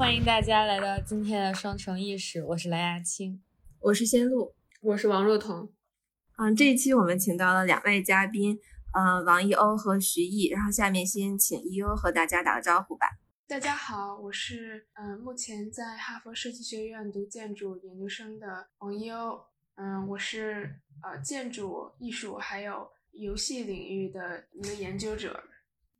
欢迎大家来到今天的双重意识，我是蓝雅青，我是仙露，我是王若彤。嗯，这一期我们请到了两位嘉宾，嗯，王一欧和徐艺。然后下面先请一欧和大家打个招呼吧。大家好，我是嗯，目前在哈佛设计学院读建筑研究生的王一欧。嗯，我是呃建筑艺术还有游戏领域的一个研究者。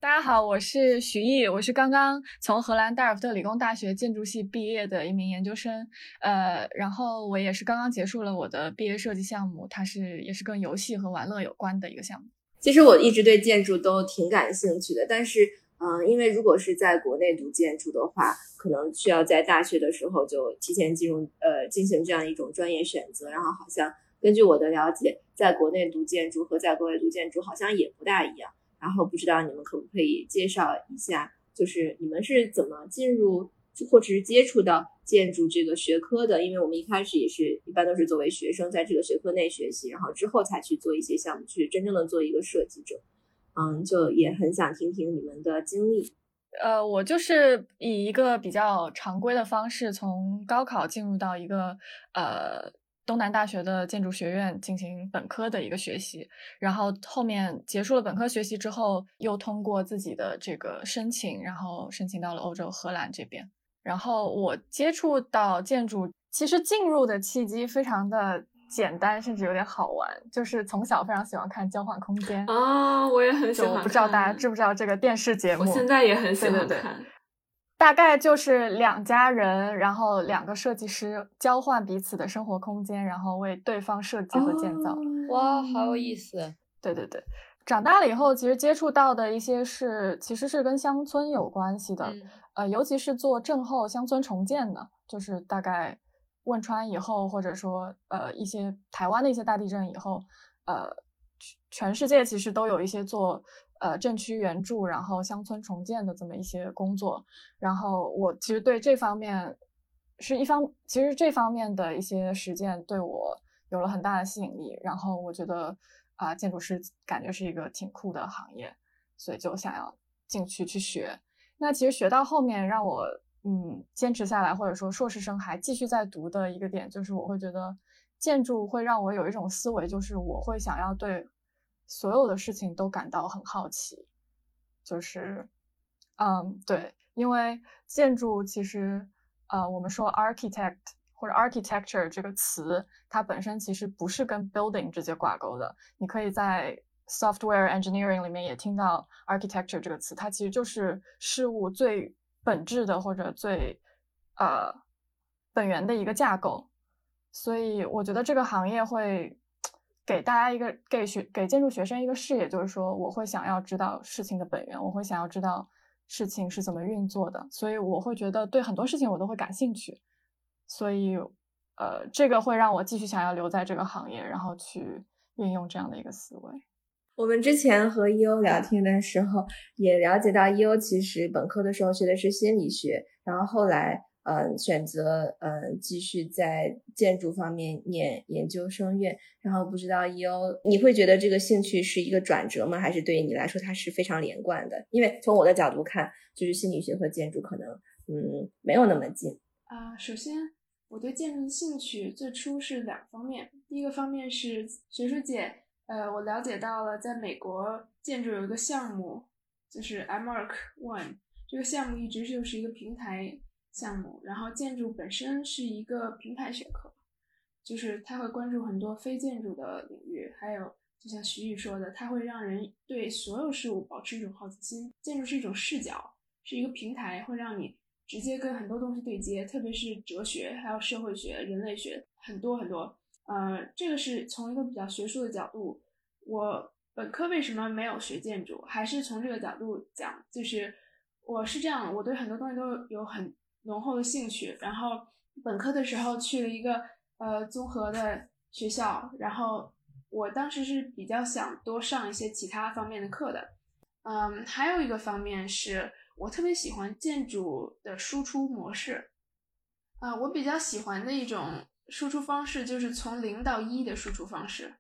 大家好，我是徐艺，我是刚刚从荷兰代尔夫特理工大学建筑系毕业的一名研究生，呃，然后我也是刚刚结束了我的毕业设计项目，它是也是跟游戏和玩乐有关的一个项目。其实我一直对建筑都挺感兴趣的，但是，嗯，因为如果是在国内读建筑的话，可能需要在大学的时候就提前进入，呃，进行这样一种专业选择，然后好像根据我的了解，在国内读建筑和在国外读建筑好像也不大一样。然后不知道你们可不可以介绍一下，就是你们是怎么进入或者是接触到建筑这个学科的？因为我们一开始也是一般都是作为学生在这个学科内学习，然后之后才去做一些项目，去真正的做一个设计者。嗯，就也很想听听你们的经历。呃，我就是以一个比较常规的方式，从高考进入到一个呃。东南大学的建筑学院进行本科的一个学习，然后后面结束了本科学习之后，又通过自己的这个申请，然后申请到了欧洲荷兰这边。然后我接触到建筑，其实进入的契机非常的简单，甚至有点好玩，就是从小非常喜欢看《交换空间》啊，我也很喜欢。不知道大家知不知道这个电视节目？我现在也很喜欢看。大概就是两家人，然后两个设计师交换彼此的生活空间，然后为对方设计和建造。哇，好有意思！对对对，长大了以后，其实接触到的一些是，其实是跟乡村有关系的。呃，尤其是做震后乡村重建的，就是大概汶川以后，或者说呃一些台湾的一些大地震以后，呃，全世界其实都有一些做。呃，镇区援助，然后乡村重建的这么一些工作，然后我其实对这方面是一方，其实这方面的一些实践对我有了很大的吸引力，然后我觉得啊，建筑师感觉是一个挺酷的行业，所以就想要进去去学。那其实学到后面让我嗯坚持下来，或者说硕士生还继续在读的一个点，就是我会觉得建筑会让我有一种思维，就是我会想要对。所有的事情都感到很好奇，就是，嗯，对，因为建筑其实，呃，我们说 architect 或者 architecture 这个词，它本身其实不是跟 building 直接挂钩的。你可以在 software engineering 里面也听到 architecture 这个词，它其实就是事物最本质的或者最，呃，本源的一个架构。所以我觉得这个行业会。给大家一个给学给建筑学生一个视野，就是说我会想要知道事情的本源，我会想要知道事情是怎么运作的，所以我会觉得对很多事情我都会感兴趣，所以呃，这个会让我继续想要留在这个行业，然后去运用这样的一个思维。我们之前和 EO 聊天的时候，也了解到 EO 其实本科的时候学的是心理学，然后后来。嗯，选择嗯继续在建筑方面念研究生院，然后不知道 EO 你会觉得这个兴趣是一个转折吗？还是对于你来说它是非常连贯的？因为从我的角度看，就是心理学和建筑可能嗯没有那么近啊。首先，我对建筑的兴趣最初是两方面，第一个方面是学术界，呃，我了解到了在美国建筑有一个项目，就是 MArk One 这个项目一直就是一个平台。项目，然后建筑本身是一个平台学科，就是它会关注很多非建筑的领域，还有就像徐宇说的，它会让人对所有事物保持一种好奇心。建筑是一种视角，是一个平台，会让你直接跟很多东西对接，特别是哲学、还有社会学、人类学，很多很多。呃，这个是从一个比较学术的角度。我本科为什么没有学建筑？还是从这个角度讲，就是我是这样，我对很多东西都有很。浓厚的兴趣，然后本科的时候去了一个呃综合的学校，然后我当时是比较想多上一些其他方面的课的，嗯，还有一个方面是我特别喜欢建筑的输出模式，啊，我比较喜欢的一种输出方式就是从零到一的输出方式，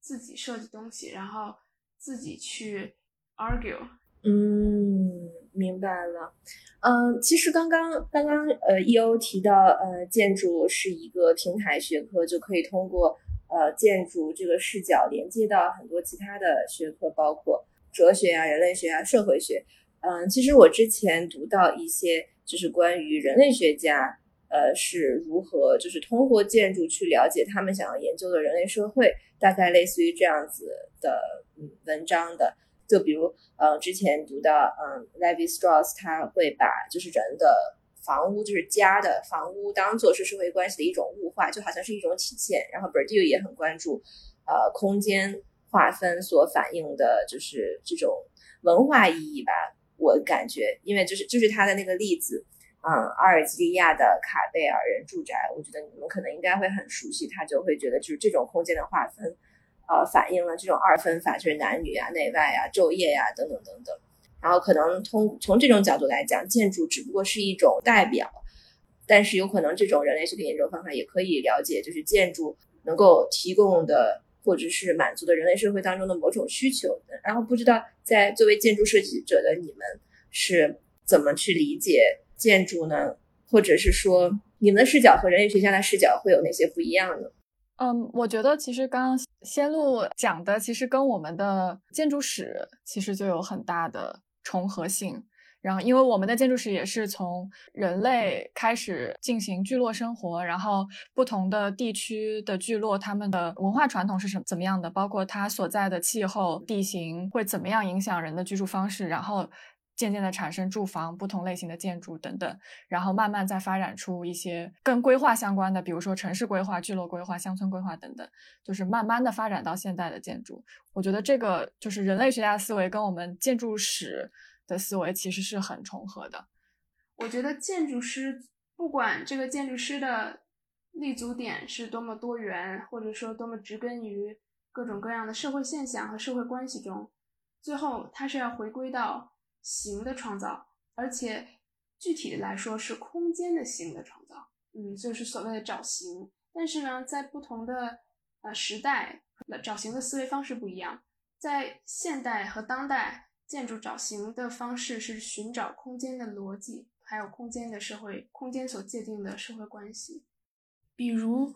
自己设计东西，然后自己去 argue，嗯。明白了。嗯，其实刚刚刚刚呃，E.O. 提到呃，建筑是一个平台学科，就可以通过呃建筑这个视角连接到很多其他的学科，包括哲学啊、人类学啊、社会学。嗯，其实我之前读到一些就是关于人类学家呃是如何就是通过建筑去了解他们想要研究的人类社会，大概类似于这样子的嗯文章的。就比如，呃，之前读的，嗯，Levi Strauss，他会把就是人的房屋，就是家的房屋，当做是社会关系的一种物化，就好像是一种体现。然后 Berdieu 也很关注，呃，空间划分所反映的就是这种文化意义吧。我感觉，因为就是就是他的那个例子，嗯，阿尔及利亚的卡贝尔人住宅，我觉得你们可能应该会很熟悉，他就会觉得就是这种空间的划分。呃，反映了这种二分法，就是男女啊、内外啊、昼夜呀等等等等。然后可能通从这种角度来讲，建筑只不过是一种代表，但是有可能这种人类学的研究方法也可以了解，就是建筑能够提供的或者是满足的人类社会当中的某种需求。然后不知道在作为建筑设计者的你们是怎么去理解建筑呢？或者是说你们的视角和人类学家的视角会有哪些不一样呢？嗯，我觉得其实刚刚仙路讲的，其实跟我们的建筑史其实就有很大的重合性。然后，因为我们的建筑史也是从人类开始进行聚落生活，然后不同的地区的聚落，他们的文化传统是什么怎么样的，包括它所在的气候、地形会怎么样影响人的居住方式，然后。渐渐的产生住房、不同类型的建筑等等，然后慢慢再发展出一些跟规划相关的，比如说城市规划、聚落规划、乡村规划等等，就是慢慢的发展到现在的建筑。我觉得这个就是人类学家思维跟我们建筑史的思维其实是很重合的。我觉得建筑师不管这个建筑师的立足点是多么多元，或者说多么植根于各种各样的社会现象和社会关系中，最后他是要回归到。形的创造，而且具体的来说是空间的形的创造，嗯，就是所谓的找形。但是呢，在不同的呃时代，找形的思维方式不一样。在现代和当代，建筑找形的方式是寻找空间的逻辑，还有空间的社会空间所界定的社会关系。比如，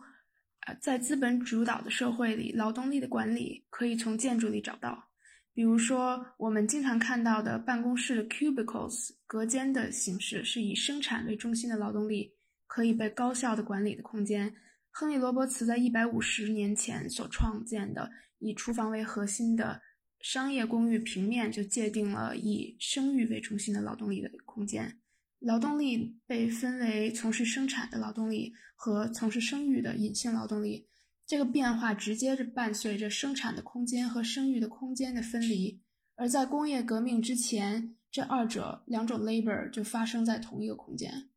呃，在资本主导的社会里，劳动力的管理可以从建筑里找到。比如说，我们经常看到的办公室 cubicles 隔间的形式，是以生产为中心的劳动力可以被高效的管理的空间。亨利·罗伯茨在一百五十年前所创建的以厨房为核心的商业公寓平面，就界定了以生育为中心的劳动力的空间。劳动力被分为从事生产的劳动力和从事生育的隐性劳动力。这个变化直接是伴随着生产的空间和生育的空间的分离，而在工业革命之前，这二者两种 labor 就发生在同一个空间。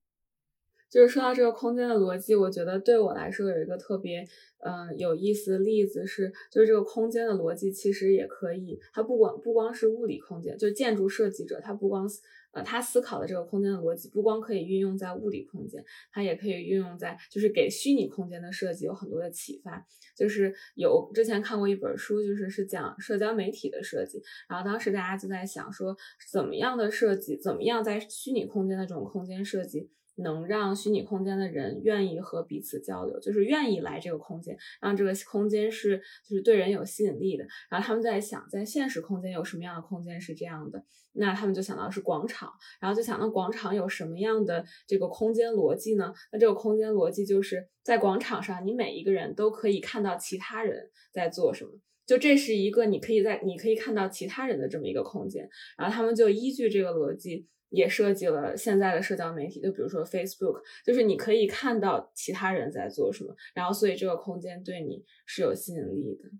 就是说到这个空间的逻辑，我觉得对我来说有一个特别嗯有意思的例子是，就是这个空间的逻辑其实也可以，它不光不光是物理空间，就是建筑设计者他不光。他思考的这个空间的逻辑，不光可以运用在物理空间，它也可以运用在，就是给虚拟空间的设计有很多的启发。就是有之前看过一本书，就是是讲社交媒体的设计，然后当时大家就在想说，怎么样的设计，怎么样在虚拟空间的这种空间设计。能让虚拟空间的人愿意和彼此交流，就是愿意来这个空间，让这个空间是就是对人有吸引力的。然后他们在想，在现实空间有什么样的空间是这样的？那他们就想到是广场，然后就想到广场有什么样的这个空间逻辑呢？那这个空间逻辑就是在广场上，你每一个人都可以看到其他人在做什么，就这是一个你可以在你可以看到其他人的这么一个空间。然后他们就依据这个逻辑。也设计了现在的社交媒体，就比如说 Facebook，就是你可以看到其他人在做什么，然后所以这个空间对你是有吸引力的。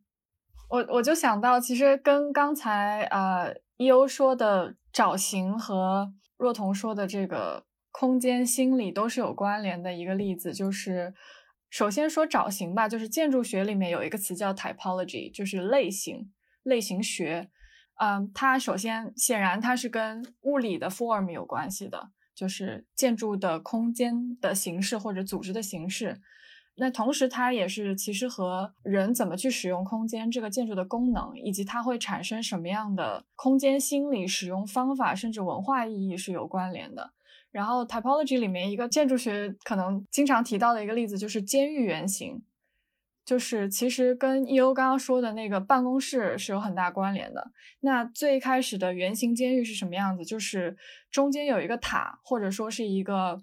我我就想到，其实跟刚才呃 E.O 说的找形和若彤说的这个空间心理都是有关联的一个例子，就是首先说找形吧，就是建筑学里面有一个词叫 typology，就是类型类型学。嗯，它首先显然它是跟物理的 form 有关系的，就是建筑的空间的形式或者组织的形式。那同时，它也是其实和人怎么去使用空间这个建筑的功能，以及它会产生什么样的空间心理、使用方法，甚至文化意义是有关联的。然后，typology 里面一个建筑学可能经常提到的一个例子就是监狱原型，就是其实跟 E.O 刚刚说的那个办公室是有很大关联的。那最开始的圆形监狱是什么样子？就是中间有一个塔，或者说是一个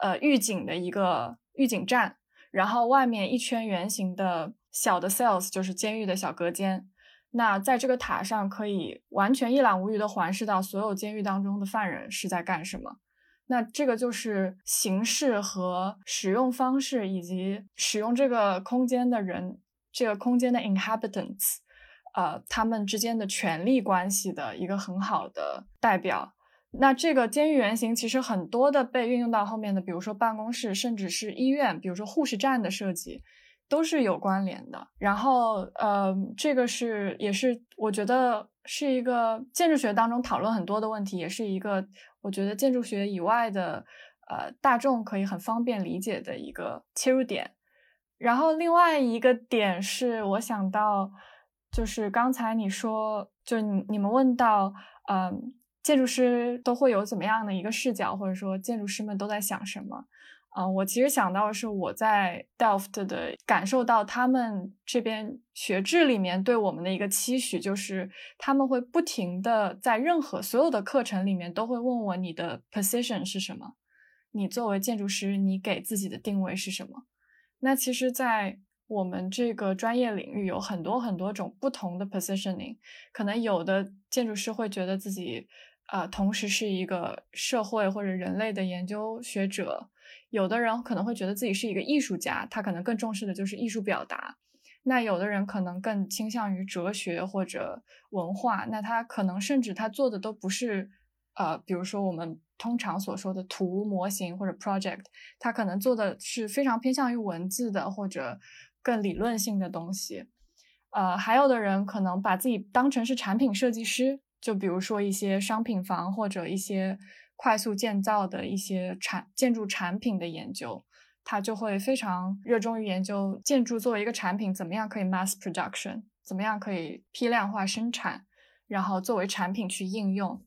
呃预警的一个预警站。然后外面一圈圆形的小的 cells 就是监狱的小隔间，那在这个塔上可以完全一览无余的环视到所有监狱当中的犯人是在干什么。那这个就是形式和使用方式以及使用这个空间的人，这个空间的 inhabitants，呃，他们之间的权力关系的一个很好的代表。那这个监狱原型其实很多的被运用到后面的，比如说办公室，甚至是医院，比如说护士站的设计，都是有关联的。然后，呃，这个是也是我觉得是一个建筑学当中讨论很多的问题，也是一个我觉得建筑学以外的呃大众可以很方便理解的一个切入点。然后另外一个点是我想到，就是刚才你说，就你你们问到，嗯。建筑师都会有怎么样的一个视角，或者说建筑师们都在想什么？啊，我其实想到是我在 Delft 的感受到，他们这边学制里面对我们的一个期许，就是他们会不停的在任何所有的课程里面都会问我你的 position 是什么？你作为建筑师，你给自己的定位是什么？那其实，在我们这个专业领域有很多很多种不同的 positioning，可能有的建筑师会觉得自己。啊，同时是一个社会或者人类的研究学者，有的人可能会觉得自己是一个艺术家，他可能更重视的就是艺术表达。那有的人可能更倾向于哲学或者文化，那他可能甚至他做的都不是，呃，比如说我们通常所说的图模型或者 project，他可能做的是非常偏向于文字的或者更理论性的东西。呃，还有的人可能把自己当成是产品设计师。就比如说一些商品房或者一些快速建造的一些产建筑产品的研究，他就会非常热衷于研究建筑作为一个产品怎么样可以 mass production，怎么样可以批量化生产，然后作为产品去应用。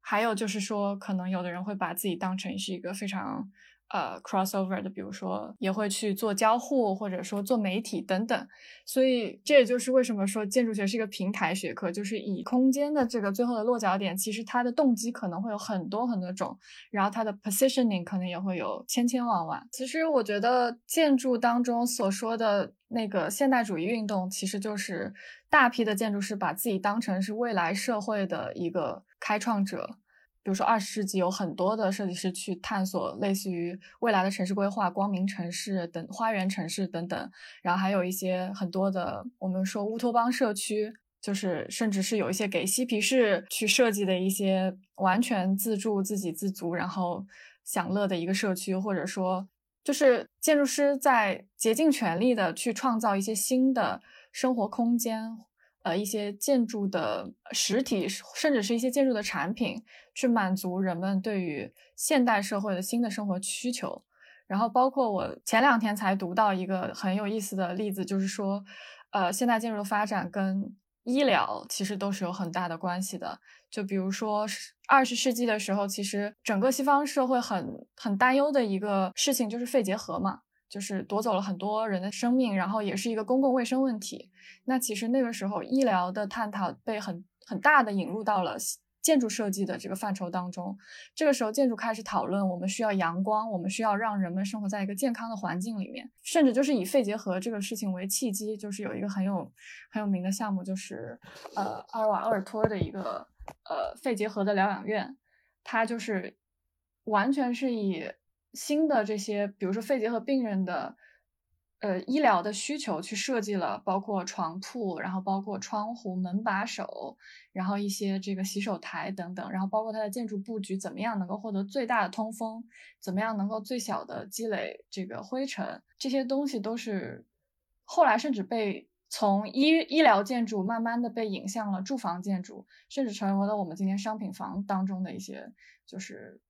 还有就是说，可能有的人会把自己当成是一个非常。呃，crossover 的，比如说也会去做交互，或者说做媒体等等，所以这也就是为什么说建筑学是一个平台学科，就是以空间的这个最后的落脚点，其实它的动机可能会有很多很多种，然后它的 positioning 可能也会有千千万万。其实我觉得建筑当中所说的那个现代主义运动，其实就是大批的建筑师把自己当成是未来社会的一个开创者。比如说，二十世纪有很多的设计师去探索类似于未来的城市规划、光明城市等花园城市等等，然后还有一些很多的我们说乌托邦社区，就是甚至是有一些给嬉皮士去设计的一些完全自助、自给自足，然后享乐的一个社区，或者说就是建筑师在竭尽全力的去创造一些新的生活空间。呃，一些建筑的实体，甚至是一些建筑的产品，去满足人们对于现代社会的新的生活需求。然后，包括我前两天才读到一个很有意思的例子，就是说，呃，现代建筑的发展跟医疗其实都是有很大的关系的。就比如说，二十世纪的时候，其实整个西方社会很很担忧的一个事情就是肺结核嘛。就是夺走了很多人的生命，然后也是一个公共卫生问题。那其实那个时候，医疗的探讨被很很大的引入到了建筑设计的这个范畴当中。这个时候，建筑开始讨论，我们需要阳光，我们需要让人们生活在一个健康的环境里面。甚至就是以肺结核这个事情为契机，就是有一个很有很有名的项目，就是呃阿尔瓦鄂尔托的一个呃肺结核的疗养院，它就是完全是以。新的这些，比如说肺结核病人的，呃，医疗的需求去设计了，包括床铺，然后包括窗户、门把手，然后一些这个洗手台等等，然后包括它的建筑布局怎么样能够获得最大的通风，怎么样能够最小的积累这个灰尘，这些东西都是后来甚至被从医医疗建筑慢慢的被引向了住房建筑，甚至成为了我们今天商品房当中的一些，就是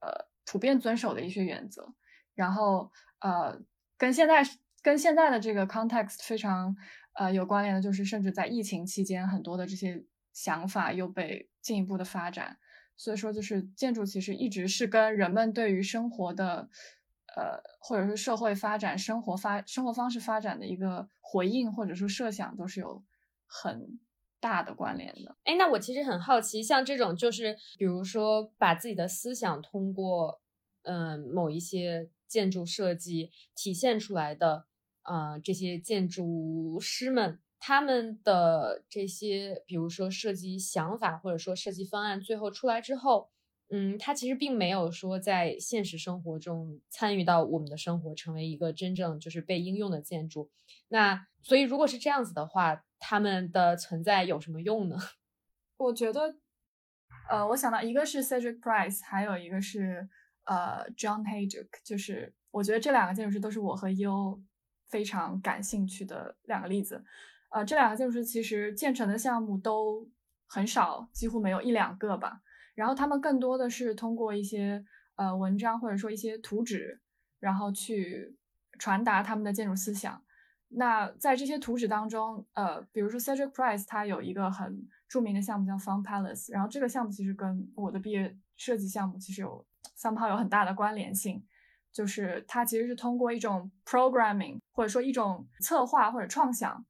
呃。普遍遵守的一些原则，然后呃，跟现在跟现在的这个 context 非常呃有关联的，就是甚至在疫情期间，很多的这些想法又被进一步的发展。所以说，就是建筑其实一直是跟人们对于生活的呃，或者是社会发展、生活发生活方式发展的一个回应，或者说设想，都是有很大的关联的。哎，那我其实很好奇，像这种就是比如说把自己的思想通过嗯某一些。建筑设计体现出来的，呃，这些建筑师们他们的这些，比如说设计想法或者说设计方案，最后出来之后，嗯，他其实并没有说在现实生活中参与到我们的生活，成为一个真正就是被应用的建筑。那所以如果是这样子的话，他们的存在有什么用呢？我觉得，呃，我想到一个是 Cedric Price，还有一个是。呃，John Hajduk，就是我觉得这两个建筑师都是我和 U 非常感兴趣的两个例子。呃，这两个建筑师其实建成的项目都很少，几乎没有一两个吧。然后他们更多的是通过一些呃文章或者说一些图纸，然后去传达他们的建筑思想。那在这些图纸当中，呃，比如说 Cedric Price，他有一个很著名的项目叫 Fun Palace，然后这个项目其实跟我的毕业设计项目其实有。somehow 有很大的关联性，就是它其实是通过一种 programming 或者说一种策划或者创想，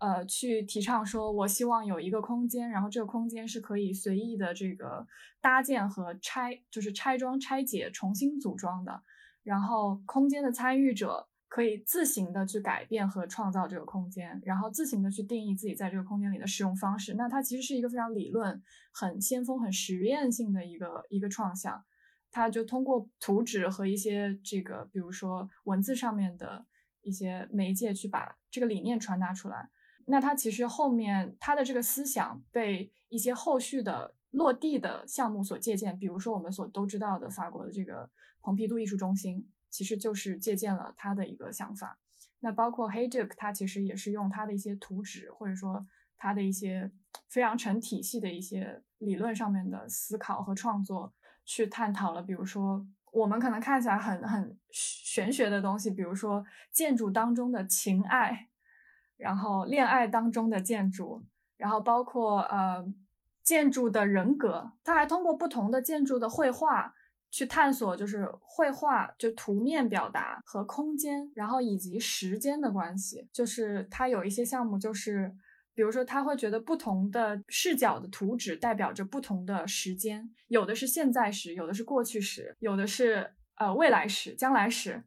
呃，去提倡说，我希望有一个空间，然后这个空间是可以随意的这个搭建和拆，就是拆装、拆解、重新组装的，然后空间的参与者可以自行的去改变和创造这个空间，然后自行的去定义自己在这个空间里的使用方式。那它其实是一个非常理论、很先锋、很实验性的一个一个创想。它就通过图纸和一些这个，比如说文字上面的一些媒介，去把这个理念传达出来。那他其实后面他的这个思想被一些后续的落地的项目所借鉴，比如说我们所都知道的法国的这个蓬皮杜艺术中心，其实就是借鉴了他的一个想法。那包括 Hejduk，他其实也是用他的一些图纸，或者说他的一些非常成体系的一些理论上面的思考和创作。去探讨了，比如说我们可能看起来很很玄学的东西，比如说建筑当中的情爱，然后恋爱当中的建筑，然后包括呃建筑的人格，他还通过不同的建筑的绘画去探索，就是绘画就图面表达和空间，然后以及时间的关系，就是他有一些项目就是。比如说，他会觉得不同的视角的图纸代表着不同的时间，有的是现在时，有的是过去时，有的是呃未来时、将来时。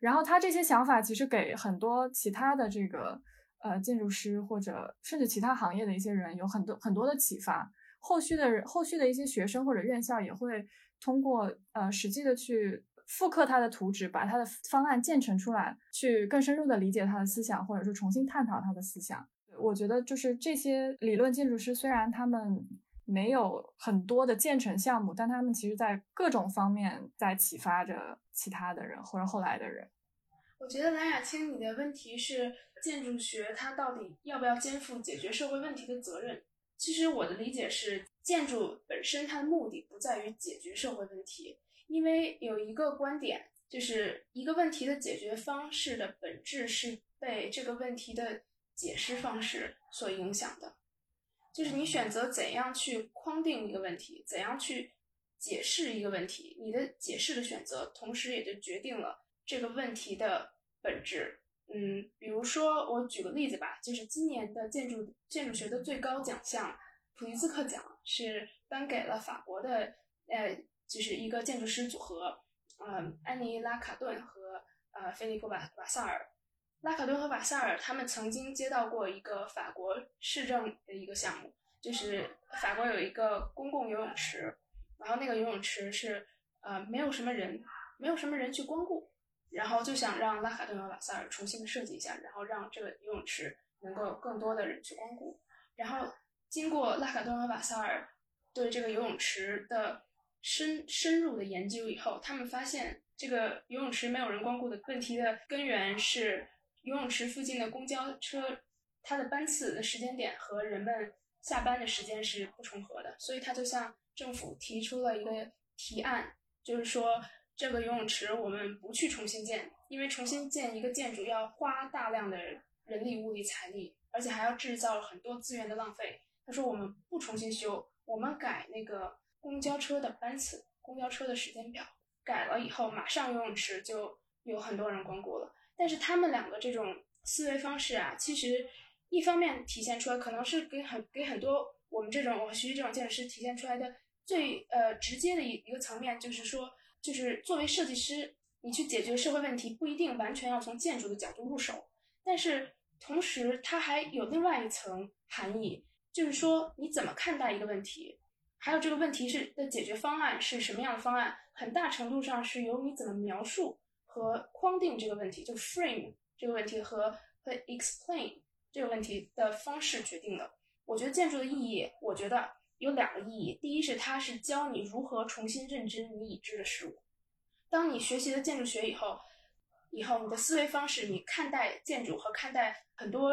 然后他这些想法其实给很多其他的这个呃建筑师或者甚至其他行业的一些人有很多很多的启发。后续的人后续的一些学生或者院校也会通过呃实际的去复刻他的图纸，把他的方案建成出来，去更深入的理解他的思想，或者说重新探讨他的思想。我觉得就是这些理论建筑师，虽然他们没有很多的建成项目，但他们其实在各种方面在启发着其他的人或者后来的人。我觉得蓝雅青，你的问题是建筑学它到底要不要肩负解决社会问题的责任？其实我的理解是，建筑本身它的目的不在于解决社会问题，因为有一个观点，就是一个问题的解决方式的本质是被这个问题的。解释方式所影响的，就是你选择怎样去框定一个问题，怎样去解释一个问题，你的解释的选择，同时也就决定了这个问题的本质。嗯，比如说我举个例子吧，就是今年的建筑建筑学的最高奖项普利兹克奖是颁给了法国的呃，就是一个建筑师组合，嗯，安妮拉卡顿和呃菲利普瓦瓦萨尔。拉卡顿和瓦萨尔他们曾经接到过一个法国市政的一个项目，就是法国有一个公共游泳池，然后那个游泳池是呃没有什么人，没有什么人去光顾，然后就想让拉卡顿和瓦萨尔重新的设计一下，然后让这个游泳池能够有更多的人去光顾。然后经过拉卡顿和瓦萨尔对这个游泳池的深深入的研究以后，他们发现这个游泳池没有人光顾的问题的根源是。游泳池附近的公交车，它的班次的时间点和人们下班的时间是不重合的，所以他就向政府提出了一个提案，就是说这个游泳池我们不去重新建，因为重新建一个建筑要花大量的人力、物力、财力，而且还要制造很多资源的浪费。他说我们不重新修，我们改那个公交车的班次、公交车的时间表，改了以后马上游泳池就有很多人光顾了。但是他们两个这种思维方式啊，其实一方面体现出来，可能是给很给很多我们这种我学习这种建筑师体现出来的最呃直接的一一个层面，就是说，就是作为设计师。你去解决社会问题不一定完全要从建筑的角度入手，但是同时它还有另外一层含义，就是说你怎么看待一个问题，还有这个问题是的解决方案是什么样的方案，很大程度上是由你怎么描述和框定这个问题，就 frame 这个问题和和 explain 这个问题的方式决定的。我觉得建筑的意义，我觉得有两个意义，第一是它是教你如何重新认知你已知的事物。当你学习了建筑学以后，以后你的思维方式，你看待建筑和看待很多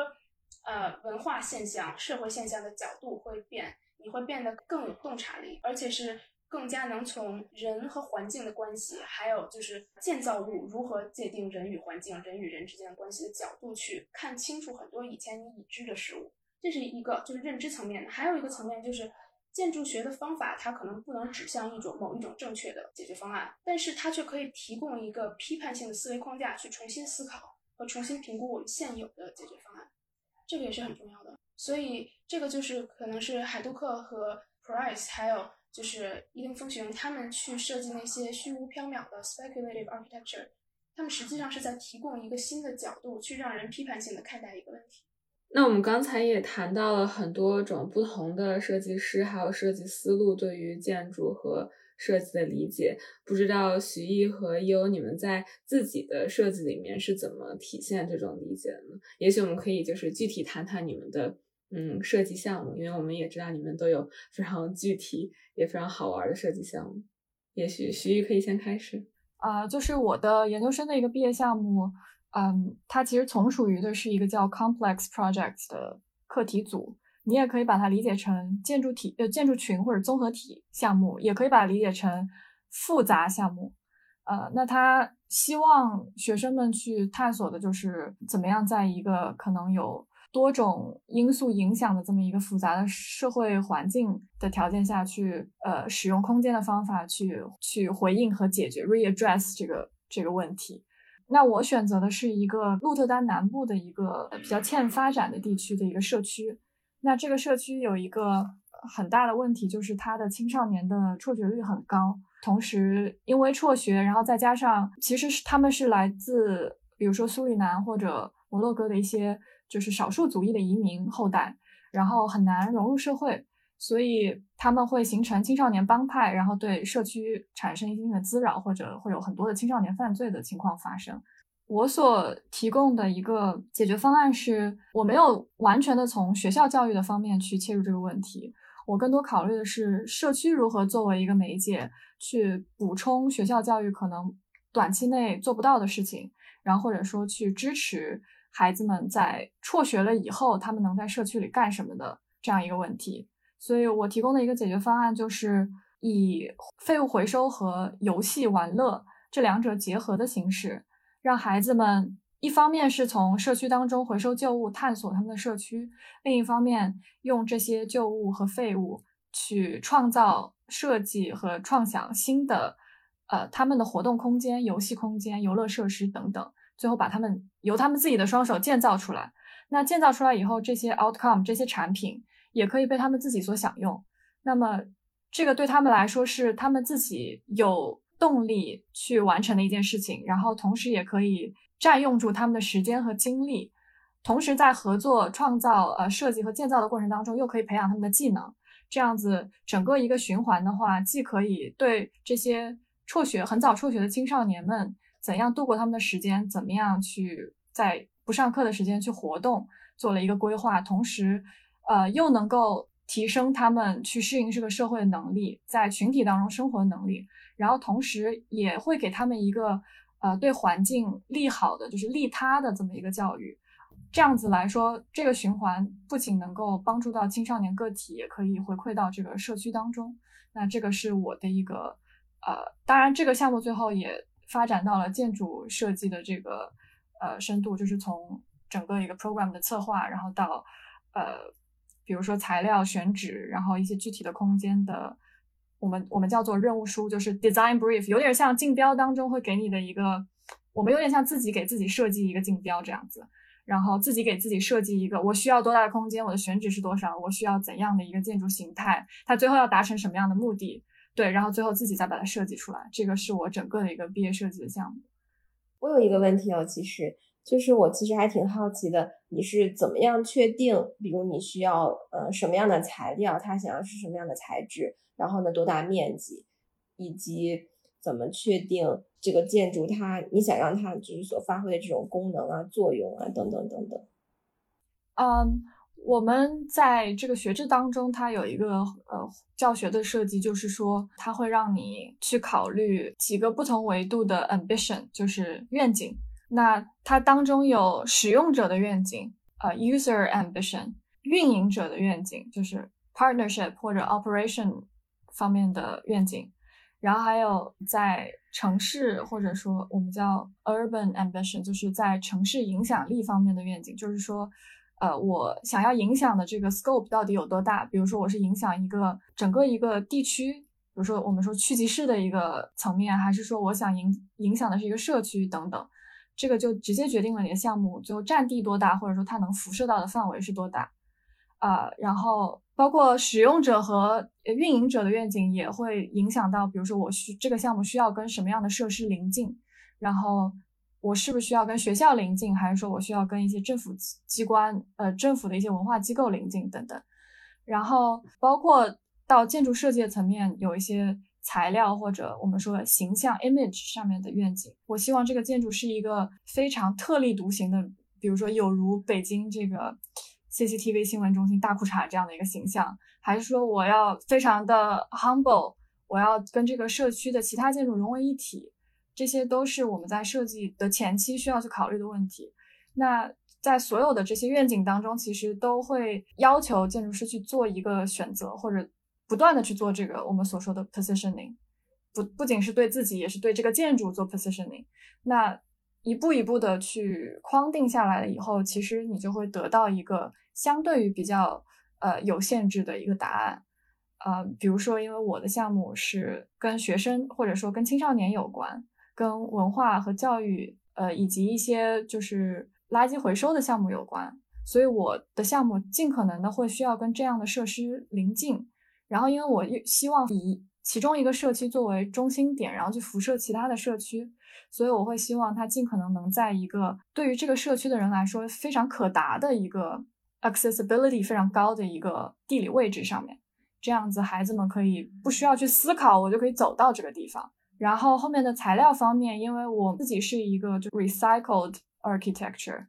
呃文化现象、社会现象的角度会变，你会变得更有洞察力，而且是更加能从人和环境的关系，还有就是建造物如何界定人与环境、人与人之间的关系的角度去看清楚很多以前你已知的事物。这是一个就是认知层面的，还有一个层面就是。建筑学的方法，它可能不能指向一种某一种正确的解决方案，但是它却可以提供一个批判性的思维框架，去重新思考和重新评估我们现有的解决方案，这个也是很重要的。所以，这个就是可能是海杜克和 Price，还有就是伊林风雄他们去设计那些虚无缥缈的 speculative architecture，他们实际上是在提供一个新的角度，去让人批判性的看待一个问题。那我们刚才也谈到了很多种不同的设计师，还有设计思路对于建筑和设计的理解。不知道徐艺和优，你们在自己的设计里面是怎么体现这种理解的呢？也许我们可以就是具体谈谈你们的嗯设计项目，因为我们也知道你们都有非常具体也非常好玩的设计项目。也许徐艺可以先开始啊，就是我的研究生的一个毕业项目。嗯，它其实从属于的是一个叫 Complex Projects 的课题组，你也可以把它理解成建筑体呃建筑群或者综合体项目，也可以把它理解成复杂项目。呃，那他希望学生们去探索的就是怎么样在一个可能有多种因素影响的这么一个复杂的社会环境的条件下去，呃，使用空间的方法去去回应和解决 readdress 这个这个问题。那我选择的是一个鹿特丹南部的一个比较欠发展的地区的一个社区。那这个社区有一个很大的问题，就是它的青少年的辍学率很高。同时，因为辍学，然后再加上其实是他们是来自，比如说苏里南或者摩洛哥的一些就是少数族裔的移民后代，然后很难融入社会。所以他们会形成青少年帮派，然后对社区产生一定的滋扰，或者会有很多的青少年犯罪的情况发生。我所提供的一个解决方案是，我没有完全的从学校教育的方面去切入这个问题，我更多考虑的是社区如何作为一个媒介去补充学校教育可能短期内做不到的事情，然后或者说去支持孩子们在辍学了以后，他们能在社区里干什么的这样一个问题。所以我提供的一个解决方案就是以废物回收和游戏玩乐这两者结合的形式，让孩子们一方面是从社区当中回收旧物，探索他们的社区；另一方面用这些旧物和废物去创造、设计和创想新的，呃，他们的活动空间、游戏空间、游乐设施等等，最后把他们由他们自己的双手建造出来。那建造出来以后，这些 outcome 这些产品。也可以被他们自己所享用，那么这个对他们来说是他们自己有动力去完成的一件事情，然后同时也可以占用住他们的时间和精力，同时在合作创造、呃设计和建造的过程当中，又可以培养他们的技能，这样子整个一个循环的话，既可以对这些辍学很早辍学的青少年们怎样度过他们的时间，怎么样去在不上课的时间去活动，做了一个规划，同时。呃，又能够提升他们去适应这个社会的能力，在群体当中生活的能力，然后同时也会给他们一个呃对环境利好的，就是利他的这么一个教育。这样子来说，这个循环不仅能够帮助到青少年个体，也可以回馈到这个社区当中。那这个是我的一个呃，当然这个项目最后也发展到了建筑设计的这个呃深度，就是从整个一个 program 的策划，然后到呃，比如说材料选址，然后一些具体的空间的，我们我们叫做任务书，就是 design brief，有点像竞标当中会给你的一个，我们有点像自己给自己设计一个竞标这样子。然后自己给自己设计一个，我需要多大的空间，我的选址是多少，我需要怎样的一个建筑形态，它最后要达成什么样的目的？对，然后最后自己再把它设计出来。这个是我整个的一个毕业设计的项目。我有一个问题哦，其实就是我其实还挺好奇的，你是怎么样确定，比如你需要呃什么样的材料，它想要是什么样的材质，然后呢多大面积，以及。怎么确定这个建筑它你想让它就是所发挥的这种功能啊、作用啊等等等等？嗯，我们在这个学制当中，它有一个呃教学的设计，就是说它会让你去考虑几个不同维度的 ambition，就是愿景。那它当中有使用者的愿景，呃，user ambition，运营者的愿景，就是 partnership 或者 operation 方面的愿景。然后还有在城市或者说我们叫 urban ambition，就是在城市影响力方面的愿景，就是说，呃，我想要影响的这个 scope 到底有多大？比如说我是影响一个整个一个地区，比如说我们说区级市的一个层面，还是说我想影影响的是一个社区等等，这个就直接决定了你的项目最后占地多大，或者说它能辐射到的范围是多大。啊，然后包括使用者和运营者的愿景也会影响到，比如说我需这个项目需要跟什么样的设施临近，然后我是不是需要跟学校临近，还是说我需要跟一些政府机关、呃政府的一些文化机构临近等等。然后包括到建筑设计的层面，有一些材料或者我们说形象 image 上面的愿景，我希望这个建筑是一个非常特立独行的，比如说有如北京这个。CCTV 新闻中心大裤衩这样的一个形象，还是说我要非常的 humble，我要跟这个社区的其他建筑融为一体，这些都是我们在设计的前期需要去考虑的问题。那在所有的这些愿景当中，其实都会要求建筑师去做一个选择，或者不断的去做这个我们所说的 positioning，不不仅是对自己，也是对这个建筑做 positioning。那一步一步的去框定下来了以后，其实你就会得到一个。相对于比较呃有限制的一个答案，呃，比如说，因为我的项目是跟学生或者说跟青少年有关，跟文化和教育，呃，以及一些就是垃圾回收的项目有关，所以我的项目尽可能的会需要跟这样的设施临近。然后，因为我希望以其中一个社区作为中心点，然后去辐射其他的社区，所以我会希望它尽可能能在一个对于这个社区的人来说非常可达的一个。accessibility 非常高的一个地理位置上面，这样子孩子们可以不需要去思考，我就可以走到这个地方。然后后面的材料方面，因为我自己是一个就 recycled architecture，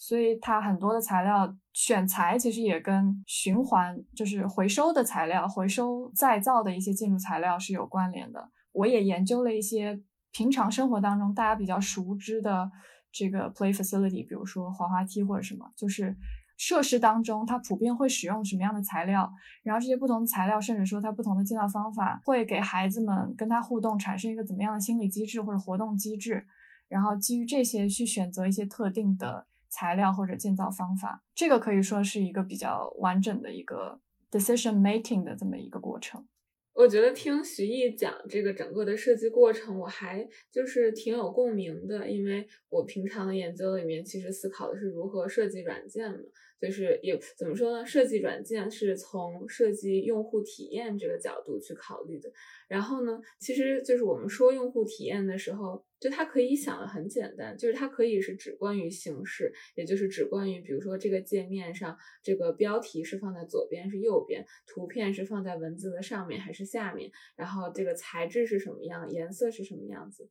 所以它很多的材料选材其实也跟循环，就是回收的材料、回收再造的一些建筑材料是有关联的。我也研究了一些平常生活当中大家比较熟知的这个 play facility，比如说滑滑梯或者什么，就是。设施当中，它普遍会使用什么样的材料？然后这些不同的材料，甚至说它不同的建造方法，会给孩子们跟它互动产生一个怎么样的心理机制或者活动机制？然后基于这些去选择一些特定的材料或者建造方法，这个可以说是一个比较完整的一个 decision making 的这么一个过程。我觉得听徐艺讲这个整个的设计过程，我还就是挺有共鸣的，因为我平常的研究里面其实思考的是如何设计软件嘛。就是也怎么说呢？设计软件是从设计用户体验这个角度去考虑的。然后呢，其实就是我们说用户体验的时候，就它可以想的很简单，就是它可以是只关于形式，也就是只关于，比如说这个界面上这个标题是放在左边是右边，图片是放在文字的上面还是下面，然后这个材质是什么样，颜色是什么样子。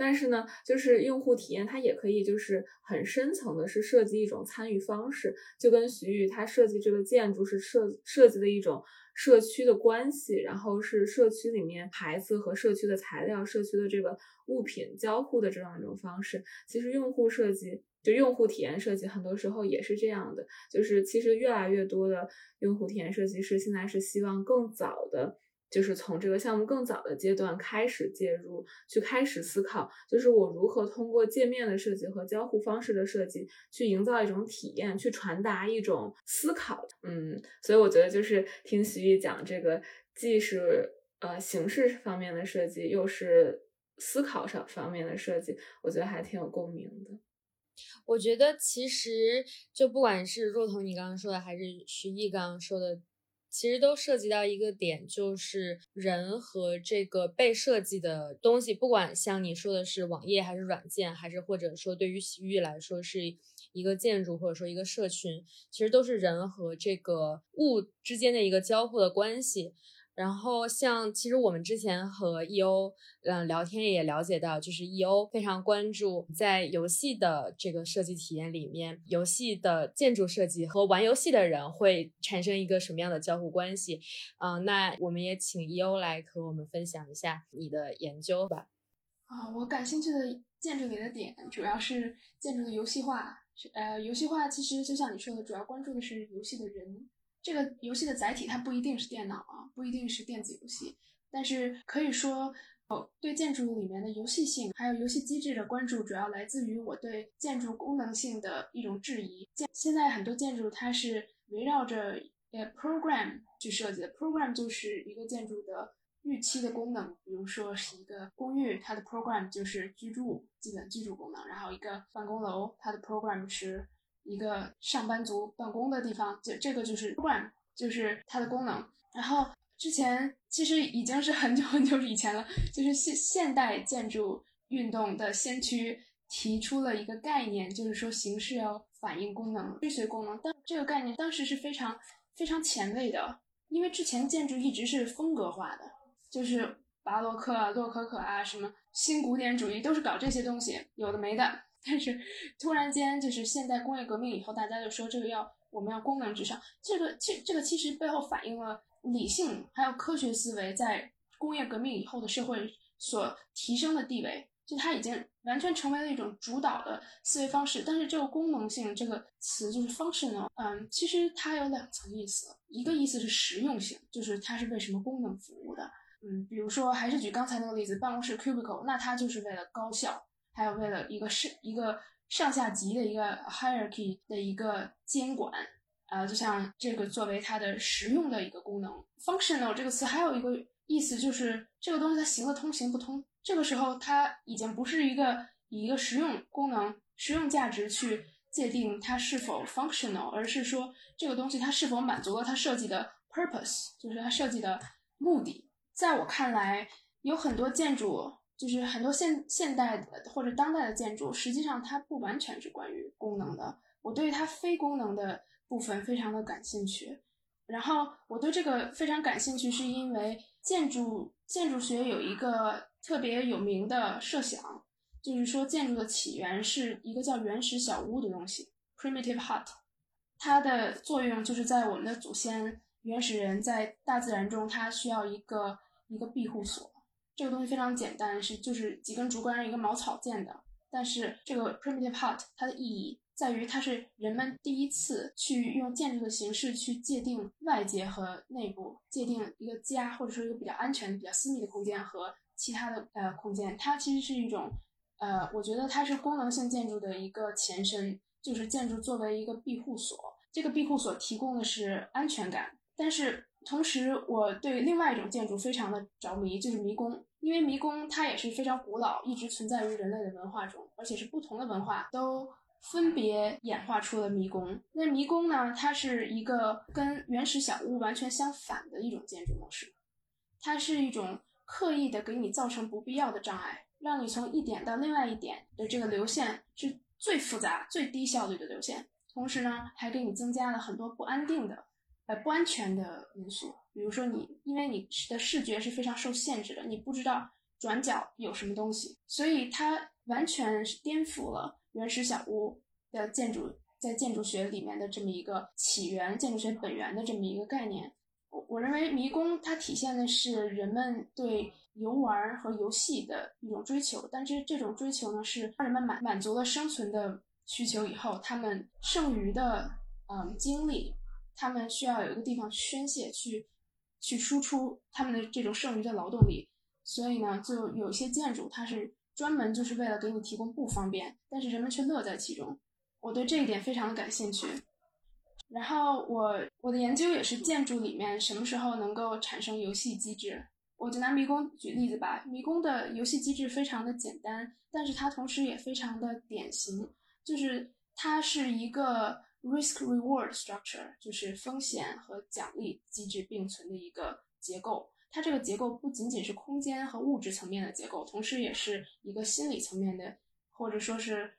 但是呢，就是用户体验，它也可以就是很深层的，是设计一种参与方式，就跟徐宇他设计这个建筑是设设计的一种社区的关系，然后是社区里面孩子和社区的材料、社区的这个物品交互的这样一种方式。其实用户设计就用户体验设计，很多时候也是这样的，就是其实越来越多的用户体验设计师现在是希望更早的。就是从这个项目更早的阶段开始介入，去开始思考，就是我如何通过界面的设计和交互方式的设计，去营造一种体验，去传达一种思考。嗯，所以我觉得就是听徐艺讲这个，既是呃形式方面的设计，又是思考上方面的设计，我觉得还挺有共鸣的。我觉得其实就不管是若彤你刚刚说的，还是徐艺刚刚说的。其实都涉及到一个点，就是人和这个被设计的东西，不管像你说的是网页还是软件，还是或者说对于洗浴来说是一个建筑或者说一个社群，其实都是人和这个物之间的一个交互的关系。然后像其实我们之前和 E.O. 嗯聊天也了解到，就是 E.O. 非常关注在游戏的这个设计体验里面，游戏的建筑设计和玩游戏的人会产生一个什么样的交互关系？嗯，那我们也请 E.O. 来和我们分享一下你的研究吧。啊，我感兴趣的建筑里的点主要是建筑的游戏化。呃，游戏化其实就像你说的，主要关注的是游戏的人。这个游戏的载体它不一定是电脑啊，不一定是电子游戏，但是可以说，哦，对建筑里面的游戏性还有游戏机制的关注，主要来自于我对建筑功能性的一种质疑。建现在很多建筑它是围绕着呃 program 去设计的，program 就是一个建筑的预期的功能，比如说是一个公寓，它的 program 就是居住基本居住功能，然后一个办公楼，它的 program 是。一个上班族办公的地方，这这个就是 rom 就是它的功能。然后之前其实已经是很久很久以前了，就是现现代建筑运动的先驱提出了一个概念，就是说形式要反映功能，追随功能。但这个概念当时是非常非常前卫的，因为之前建筑一直是风格化的，就是巴洛克啊、洛可可啊、什么新古典主义都是搞这些东西，有的没的。但是突然间，就是现代工业革命以后，大家就说这个要我们要功能至上。这个其这个其实背后反映了理性还有科学思维在工业革命以后的社会所提升的地位，就它已经完全成为了一种主导的思维方式。但是这个功能性这个词就是 functional，嗯，其实它有两层意思，一个意思是实用性，就是它是为什么功能服务的，嗯，比如说还是举刚才那个例子，办公室 cubicle，那它就是为了高效。还有为了一个是一个上下级的一个 hierarchy 的一个监管，啊，就像这个作为它的实用的一个功能，functional 这个词还有一个意思就是这个东西它行得通行不通。这个时候它已经不是一个以一个实用功能、实用价值去界定它是否 functional，而是说这个东西它是否满足了它设计的 purpose，就是它设计的目的。在我看来，有很多建筑。就是很多现现代的或者当代的建筑，实际上它不完全是关于功能的。我对它非功能的部分非常的感兴趣。然后我对这个非常感兴趣，是因为建筑建筑学有一个特别有名的设想，就是说建筑的起源是一个叫原始小屋的东西 （primitive hut）。它的作用就是在我们的祖先原始人在大自然中，它需要一个一个庇护所。这个东西非常简单，是就是几根竹竿一个茅草建的。但是这个 primitive hut 它的意义在于，它是人们第一次去用建筑的形式去界定外界和内部，界定一个家或者说一个比较安全、比较私密的空间和其他的呃空间。它其实是一种呃，我觉得它是功能性建筑的一个前身，就是建筑作为一个庇护所。这个庇护所提供的是安全感，但是同时我对另外一种建筑非常的着迷，就是迷宫。因为迷宫它也是非常古老，一直存在于人类的文化中，而且是不同的文化都分别演化出了迷宫。那迷宫呢，它是一个跟原始小屋完全相反的一种建筑模式，它是一种刻意的给你造成不必要的障碍，让你从一点到另外一点的这个流线是最复杂、最低效率的流线，同时呢，还给你增加了很多不安定的、呃不安全的因素。比如说你，因为你的视觉是非常受限制的，你不知道转角有什么东西，所以它完全是颠覆了原始小屋的建筑在建筑学里面的这么一个起源、建筑学本源的这么一个概念。我我认为迷宫它体现的是人们对游玩和游戏的一种追求，但是这种追求呢，是让人们满满足了生存的需求以后，他们剩余的嗯精力，他们需要有一个地方宣泄去。去输出他们的这种剩余的劳动力，所以呢，就有些建筑它是专门就是为了给你提供不方便，但是人们却乐在其中。我对这一点非常的感兴趣。然后我我的研究也是建筑里面什么时候能够产生游戏机制。我就拿迷宫举例子吧，迷宫的游戏机制非常的简单，但是它同时也非常的典型，就是它是一个 risk reward structure，就是风险和奖励机制并存的一个结构。它这个结构不仅仅是空间和物质层面的结构，同时也是一个心理层面的，或者说是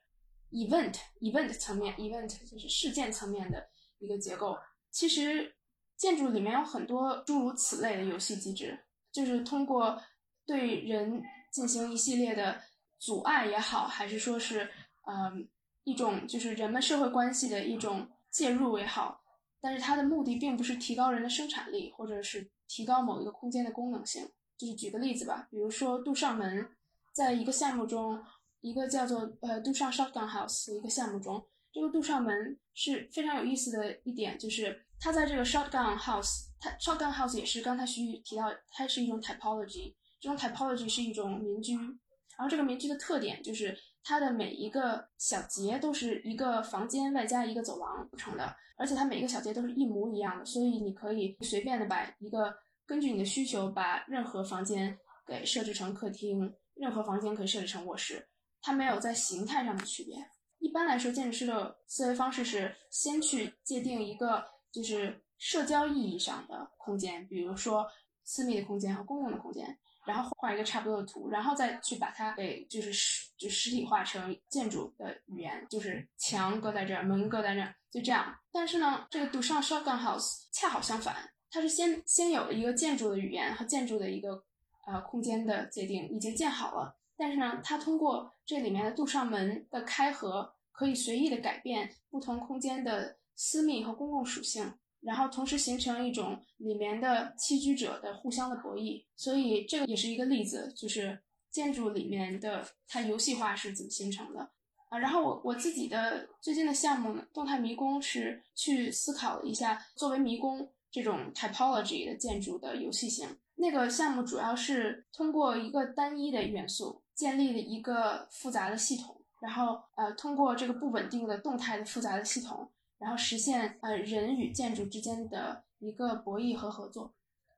event event 层面 event 就是事件层面的一个结构。其实建筑里面有很多诸如此类的游戏机制。就是通过对人进行一系列的阻碍也好，还是说是嗯一种就是人们社会关系的一种介入也好，但是它的目的并不是提高人的生产力，或者是提高某一个空间的功能性。就是举个例子吧，比如说杜尚门在一个项目中，一个叫做呃杜尚 Shotgun House 的一个项目中，这个杜尚门是非常有意思的一点，就是它在这个 Shotgun House。它 shotgun house 也是刚才徐宇提到，它是一种 typology，这种 typology 是一种民居，然后这个民居的特点就是它的每一个小节都是一个房间外加一个走廊组成的，而且它每一个小节都是一模一样的，所以你可以随便的把一个根据你的需求把任何房间给设置成客厅，任何房间可以设置成卧室，它没有在形态上的区别。一般来说，建筑师的思维方式是先去界定一个就是。社交意义上的空间，比如说私密的空间和公共的空间，然后画一个差不多的图，然后再去把它给就是实就实体化成建筑的语言，就是墙搁在这儿，门搁在这儿，就这样。但是呢，这个 d u s h a n Shotgun House 恰好相反，它是先先有了一个建筑的语言和建筑的一个呃空间的界定已经建好了，但是呢，它通过这里面的杜尚门的开合，可以随意的改变不同空间的私密和公共属性。然后同时形成一种里面的栖居者的互相的博弈，所以这个也是一个例子，就是建筑里面的它游戏化是怎么形成的啊。然后我我自己的最近的项目呢，动态迷宫是去思考了一下作为迷宫这种 typology 的建筑的游戏性。那个项目主要是通过一个单一的元素建立了一个复杂的系统，然后呃通过这个不稳定的动态的复杂的系统。然后实现呃人与建筑之间的一个博弈和合作，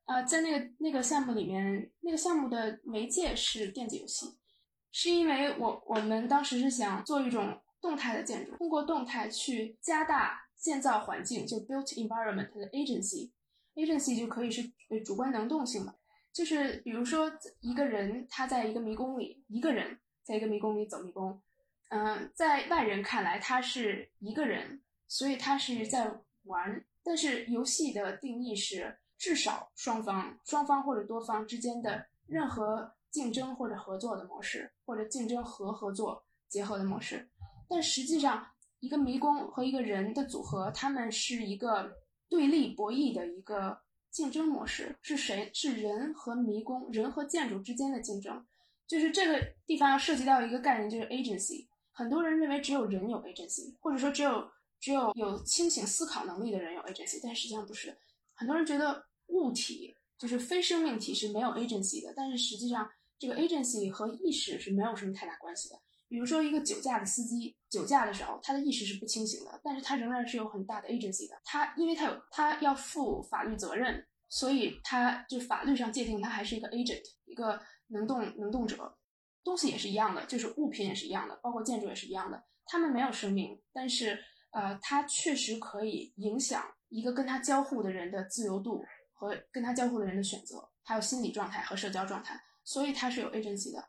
啊，在那个那个项目里面，那个项目的媒介是电子游戏，是因为我我们当时是想做一种动态的建筑，通过动态去加大建造环境，就 built environment 的 agency，agency 就可以是呃主观能动性嘛，就是比如说一个人他在一个迷宫里，一个人在一个迷宫里走迷宫，嗯，在外人看来他是一个人。所以他是在玩，但是游戏的定义是至少双方、双方或者多方之间的任何竞争或者合作的模式，或者竞争和合作结合的模式。但实际上，一个迷宫和一个人的组合，他们是一个对立博弈的一个竞争模式。是谁？是人和迷宫、人和建筑之间的竞争。就是这个地方要涉及到一个概念，就是 agency。很多人认为只有人有 agency，或者说只有。只有有清醒思考能力的人有 agency，但实际上不是。很多人觉得物体就是非生命体是没有 agency 的，但是实际上这个 agency 和意识是没有什么太大关系的。比如说一个酒驾的司机，酒驾的时候他的意识是不清醒的，但是他仍然是有很大的 agency 的。他因为他有他要负法律责任，所以他就法律上界定他还是一个 agent，一个能动能动者。东西也是一样的，就是物品也是一样的，包括建筑也是一样的，他们没有生命，但是。呃，它确实可以影响一个跟他交互的人的自由度和跟他交互的人的选择，还有心理状态和社交状态，所以它是有 agency 的。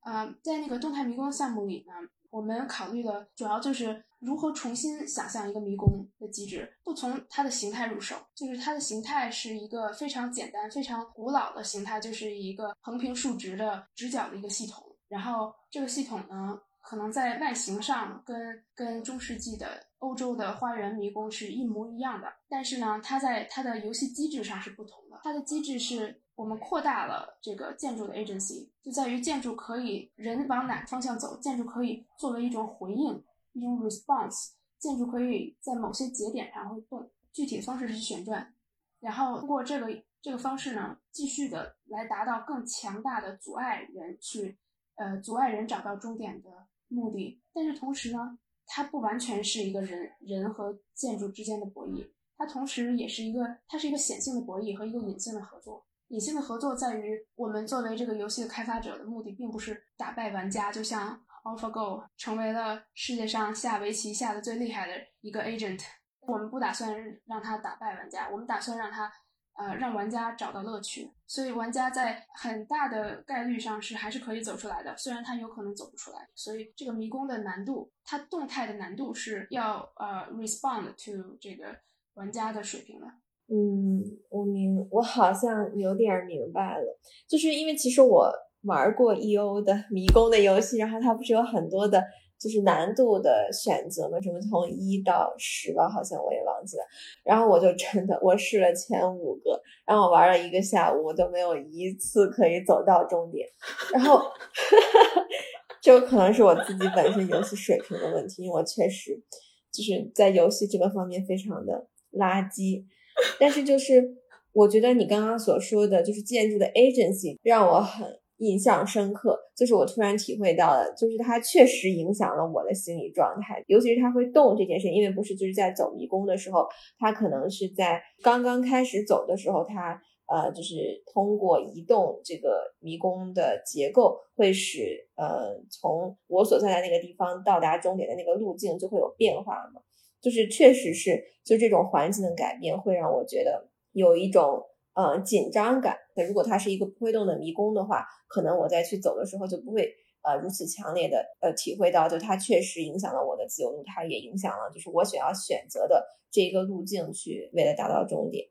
呃，在那个动态迷宫项目里呢，我们考虑的主要就是如何重新想象一个迷宫的机制，不从它的形态入手，就是它的形态是一个非常简单、非常古老的形态，就是一个横平竖直的直角的一个系统。然后这个系统呢。可能在外形上跟跟中世纪的欧洲的花园迷宫是一模一样的，但是呢，它在它的游戏机制上是不同的。它的机制是我们扩大了这个建筑的 agency，就在于建筑可以人往哪个方向走，建筑可以作为一种回应，一种 response，建筑可以在某些节点上会动，具体的方式是旋转。然后通过这个这个方式呢，继续的来达到更强大的阻碍人去，呃，阻碍人找到终点的目的。但是同时呢，它不完全是一个人人和建筑之间的博弈，它同时也是一个，它是一个显性的博弈和一个隐性的合作。隐性的合作在于，我们作为这个游戏的开发者的目的，并不是打败玩家，就像 AlphaGo 成为了世界上下围棋下的最厉害的一个 agent。我们不打算让他打败玩家，我们打算让他，呃，让玩家找到乐趣。所以玩家在很大的概率上是还是可以走出来的，虽然他有可能走不出来。所以这个迷宫的难度，它动态的难度是要呃 respond to 这个玩家的水平的。嗯，我明，我好像有点明白了，就是因为其实我玩过 E.O 的迷宫的游戏，然后它不是有很多的，就是难度的选择嘛，什么从一到十吧，好像我也忘记了。然后我就真的我试了前五个，然后我玩了一个下午，我都没有一次可以走到终点。然后，就可能是我自己本身游戏水平的问题，因为我确实就是在游戏这个方面非常的垃圾。但是就是我觉得你刚刚所说的就是建筑的 agency 让我很印象深刻，就是我突然体会到了，就是它确实影响了我的心理状态，尤其是它会动这件事，因为不是就是在走迷宫的时候，它可能是在刚刚开始走的时候，它呃就是通过移动这个迷宫的结构，会使呃从我所在的那个地方到达终点的那个路径就会有变化嘛。就是确实是，就这种环境的改变会让我觉得有一种呃紧张感。那如果它是一个不会动的迷宫的话，可能我在去走的时候就不会呃如此强烈的呃体会到，就它确实影响了我的自由度，它也影响了就是我想要选择的这个路径去为了达到终点。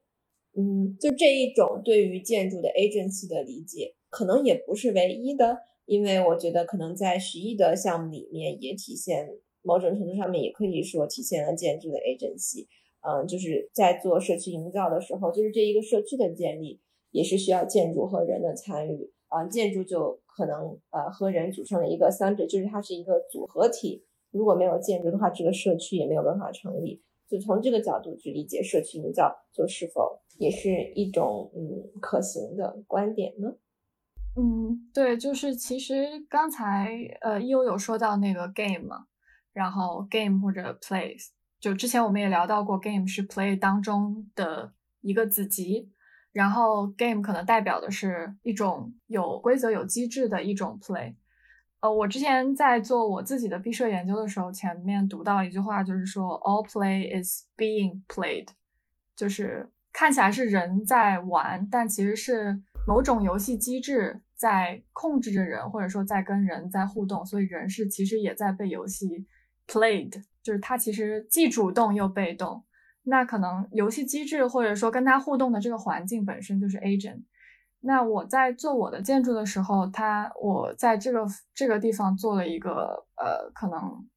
嗯，就这一种对于建筑的 agency 的理解，可能也不是唯一的，因为我觉得可能在十亿的项目里面也体现。某种程度上面也可以说体现了建筑的 agency，嗯，就是在做社区营造的时候，就是这一个社区的建立也是需要建筑和人的参与啊，建筑就可能呃和人组成了一个三者，就是它是一个组合体。如果没有建筑的话，这个社区也没有办法成立。就从这个角度去理解社区营造，就是否也是一种嗯可行的观点呢？嗯，对，就是其实刚才呃优有说到那个 game 嘛。然后 game 或者 place 就之前我们也聊到过，game 是 play 当中的一个子集，然后 game 可能代表的是一种有规则、有机制的一种 play。呃，我之前在做我自己的毕设研究的时候，前面读到一句话，就是说 all play is being played，就是看起来是人在玩，但其实是某种游戏机制在控制着人，或者说在跟人在互动，所以人是其实也在被游戏。Played 就是它其实既主动又被动，那可能游戏机制或者说跟它互动的这个环境本身就是 agent。那我在做我的建筑的时候，它我在这个这个地方做了一个呃可能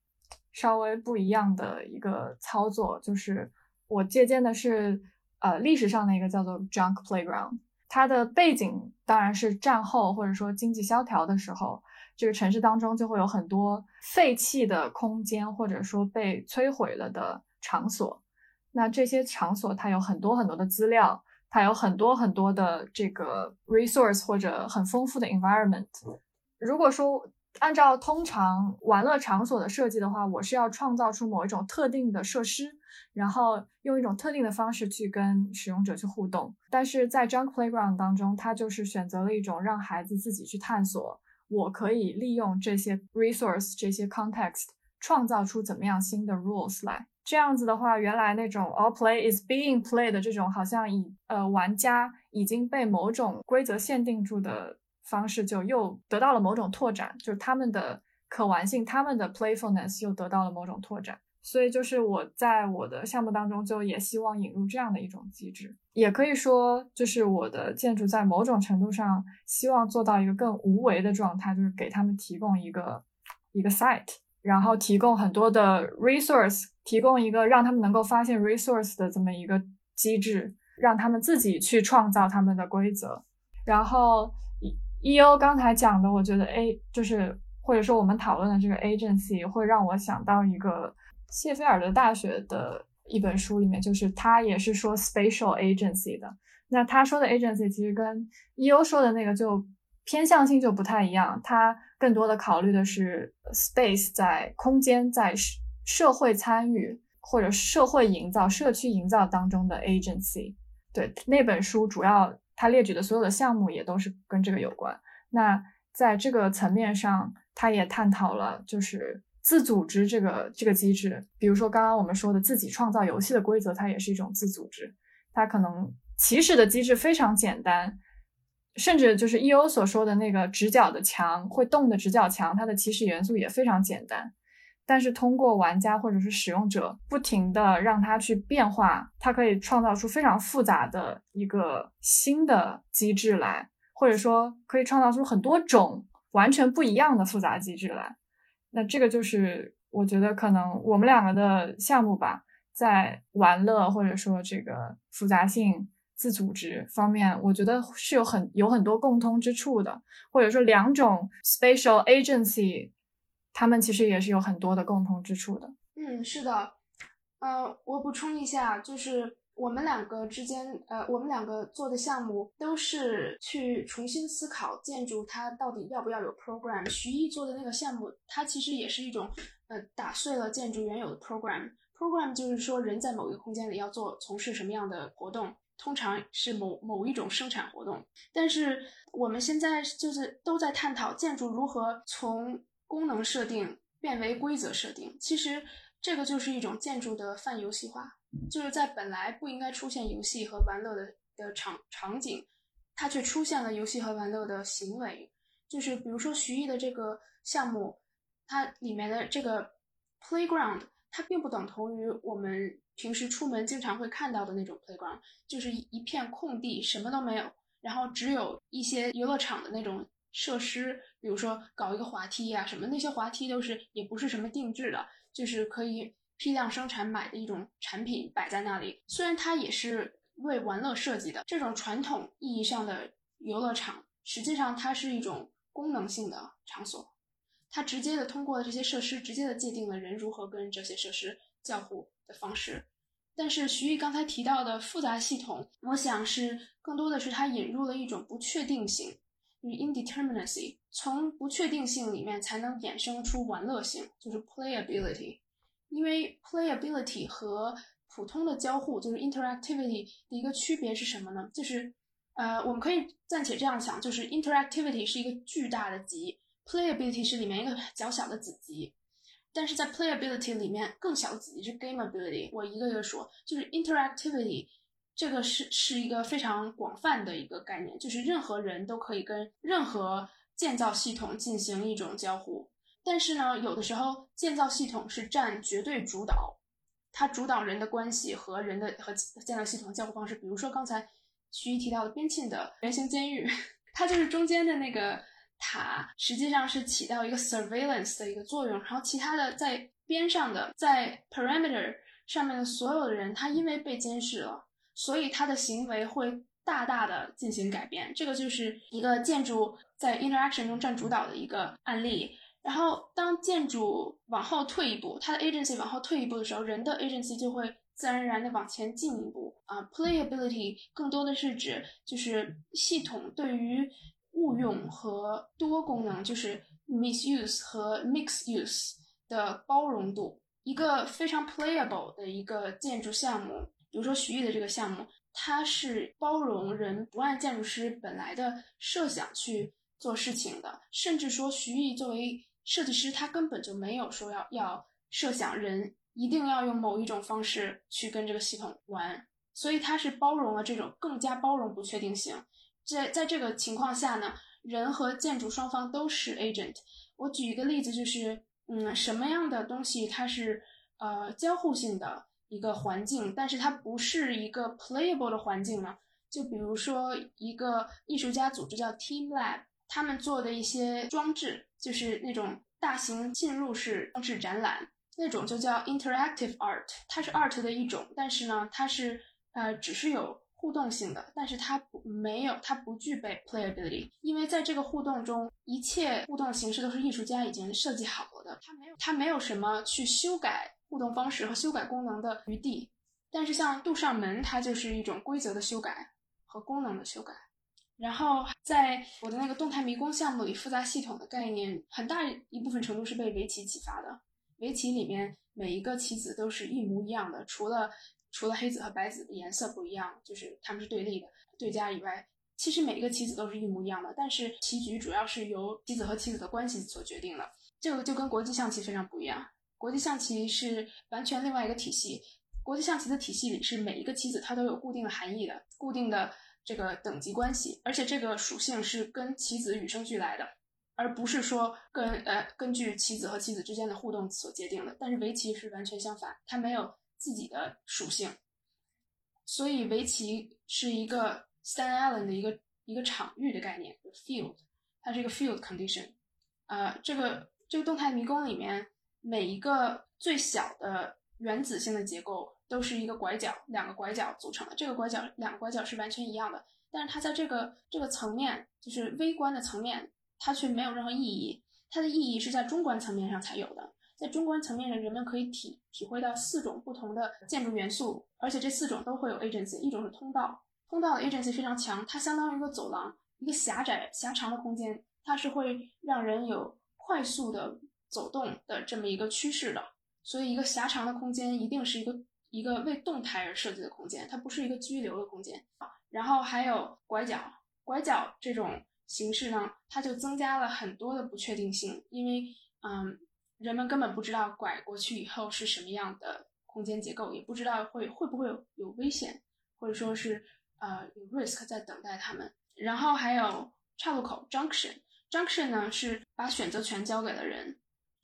稍微不一样的一个操作，就是我借鉴的是呃历史上的一个叫做 Junk Playground，它的背景当然是战后或者说经济萧条的时候。这个城市当中就会有很多废弃的空间，或者说被摧毁了的场所。那这些场所它有很多很多的资料，它有很多很多的这个 resource 或者很丰富的 environment。如果说按照通常玩乐场所的设计的话，我是要创造出某一种特定的设施，然后用一种特定的方式去跟使用者去互动。但是在 Junk Playground 当中，它就是选择了一种让孩子自己去探索。我可以利用这些 resource、这些 context，创造出怎么样新的 rules 来。这样子的话，原来那种 all play is being played 的这种，好像以呃玩家已经被某种规则限定住的方式，就又得到了某种拓展，就是他们的可玩性、他们的 playfulness 又得到了某种拓展。所以，就是我在我的项目当中，就也希望引入这样的一种机制，也可以说，就是我的建筑在某种程度上希望做到一个更无为的状态，就是给他们提供一个一个 site，然后提供很多的 resource，提供一个让他们能够发现 resource 的这么一个机制，让他们自己去创造他们的规则。然后 E O 刚才讲的，我觉得 A 就是或者说我们讨论的这个 agency 会让我想到一个。谢菲尔德大学的一本书里面，就是他也是说 spatial agency 的。那他说的 agency 其实跟 E.O 说的那个就偏向性就不太一样，他更多的考虑的是 space 在空间在社会参与或者社会营造、社区营造当中的 agency。对那本书主要他列举的所有的项目也都是跟这个有关。那在这个层面上，他也探讨了就是自组织这个这个机制，比如说刚刚我们说的自己创造游戏的规则，它也是一种自组织，它可能。起始的机制非常简单，甚至就是 E.O 所说的那个直角的墙会动的直角墙，它的起始元素也非常简单。但是通过玩家或者是使用者不停的让它去变化，它可以创造出非常复杂的一个新的机制来，或者说可以创造出很多种完全不一样的复杂机制来。那这个就是我觉得可能我们两个的项目吧，在玩乐或者说这个复杂性。自组织方面，我觉得是有很有很多共通之处的，或者说两种 spatial agency，他们其实也是有很多的共通之处的。嗯，是的。呃，我补充一下，就是我们两个之间，呃，我们两个做的项目都是去重新思考建筑它到底要不要有 program。徐艺做的那个项目，它其实也是一种呃打碎了建筑原有的 program。program 就是说人在某一个空间里要做从事什么样的活动。通常是某某一种生产活动，但是我们现在就是都在探讨建筑如何从功能设定变为规则设定。其实这个就是一种建筑的泛游戏化，就是在本来不应该出现游戏和玩乐的的场场景，它却出现了游戏和玩乐的行为。就是比如说徐艺的这个项目，它里面的这个 playground，它并不等同于我们。平时出门经常会看到的那种 playground，就是一片空地，什么都没有，然后只有一些游乐场的那种设施，比如说搞一个滑梯呀什么，那些滑梯都是也不是什么定制的，就是可以批量生产买的一种产品摆在那里。虽然它也是为玩乐设计的，这种传统意义上的游乐场，实际上它是一种功能性的场所，它直接的通过这些设施，直接的界定了人如何跟这些设施交互。的方式，但是徐艺刚才提到的复杂系统，我想是更多的是他引入了一种不确定性，就是 indeterminacy，从不确定性里面才能衍生出玩乐性，就是 playability。因为 playability 和普通的交互，就是 interactivity 的一个区别是什么呢？就是呃，我们可以暂且这样想，就是 interactivity 是一个巨大的集，playability 是里面一个较小的子集。但是在 playability 里面，更小的子集是 gameability。我一个一个说，就是 interactivity，这个是是一个非常广泛的一个概念，就是任何人都可以跟任何建造系统进行一种交互。但是呢，有的时候建造系统是占绝对主导，它主导人的关系和人的和建造系统交互方式。比如说刚才徐一提到的边沁的圆形监狱，它就是中间的那个。塔实际上是起到一个 surveillance 的一个作用，然后其他的在边上的在 perimeter 上面的所有的人，他因为被监视了，所以他的行为会大大的进行改变。这个就是一个建筑在 interaction 中占主导的一个案例。然后当建筑往后退一步，它的 agency 往后退一步的时候，人的 agency 就会自然而然的往前进一步啊。playability 更多的是指就是系统对于误用和多功能就是 misuse 和 mix use 的包容度，一个非常 playable 的一个建筑项目，比如说徐艺的这个项目，它是包容人不按建筑师本来的设想去做事情的，甚至说徐艺作为设计师，他根本就没有说要要设想人一定要用某一种方式去跟这个系统玩，所以他是包容了这种更加包容不确定性。在在这个情况下呢，人和建筑双方都是 agent。我举一个例子，就是，嗯，什么样的东西它是呃交互性的一个环境，但是它不是一个 playable 的环境呢？就比如说一个艺术家组织叫 Team Lab，他们做的一些装置，就是那种大型进入式装置展览，那种就叫 interactive art，它是 art 的一种，但是呢，它是呃只是有。互动性的，但是它不没有，它不具备 playability，因为在这个互动中，一切互动形式都是艺术家已经设计好了的，它没有，它没有什么去修改互动方式和修改功能的余地。但是像杜尚门，它就是一种规则的修改和功能的修改。然后在我的那个动态迷宫项目里，复杂系统的概念很大一部分程度是被围棋启发的。围棋里面每一个棋子都是一模一样的，除了除了黑子和白子的颜色不一样，就是它们是对立的对家以外，其实每一个棋子都是一模一样的。但是棋局主要是由棋子和棋子的关系所决定的，这个就跟国际象棋非常不一样。国际象棋是完全另外一个体系，国际象棋的体系里是每一个棋子它都有固定的含义的，固定的。这个等级关系，而且这个属性是跟棋子与生俱来的，而不是说跟呃根据棋子和棋子之间的互动所决定的。但是围棋是完全相反，它没有自己的属性，所以围棋是一个 Stan Allen 的一个一个场域的概念，field，它是一个 field condition。呃，这个这个动态迷宫里面每一个最小的原子性的结构。都是一个拐角，两个拐角组成的。这个拐角，两个拐角是完全一样的，但是它在这个这个层面，就是微观的层面，它却没有任何意义。它的意义是在中观层面上才有的。在中观层面上，人们可以体体会到四种不同的建筑元素，而且这四种都会有 agency。一种是通道，通道的 agency 非常强，它相当于一个走廊，一个狭窄狭长的空间，它是会让人有快速的走动的这么一个趋势的。所以，一个狭长的空间一定是一个。一个为动态而设计的空间，它不是一个居留的空间。然后还有拐角，拐角这种形式呢，它就增加了很多的不确定性，因为嗯，人们根本不知道拐过去以后是什么样的空间结构，也不知道会会不会有有危险，或者说是呃有 risk 在等待他们。然后还有岔路口 junction，junction 呢是把选择权交给了人。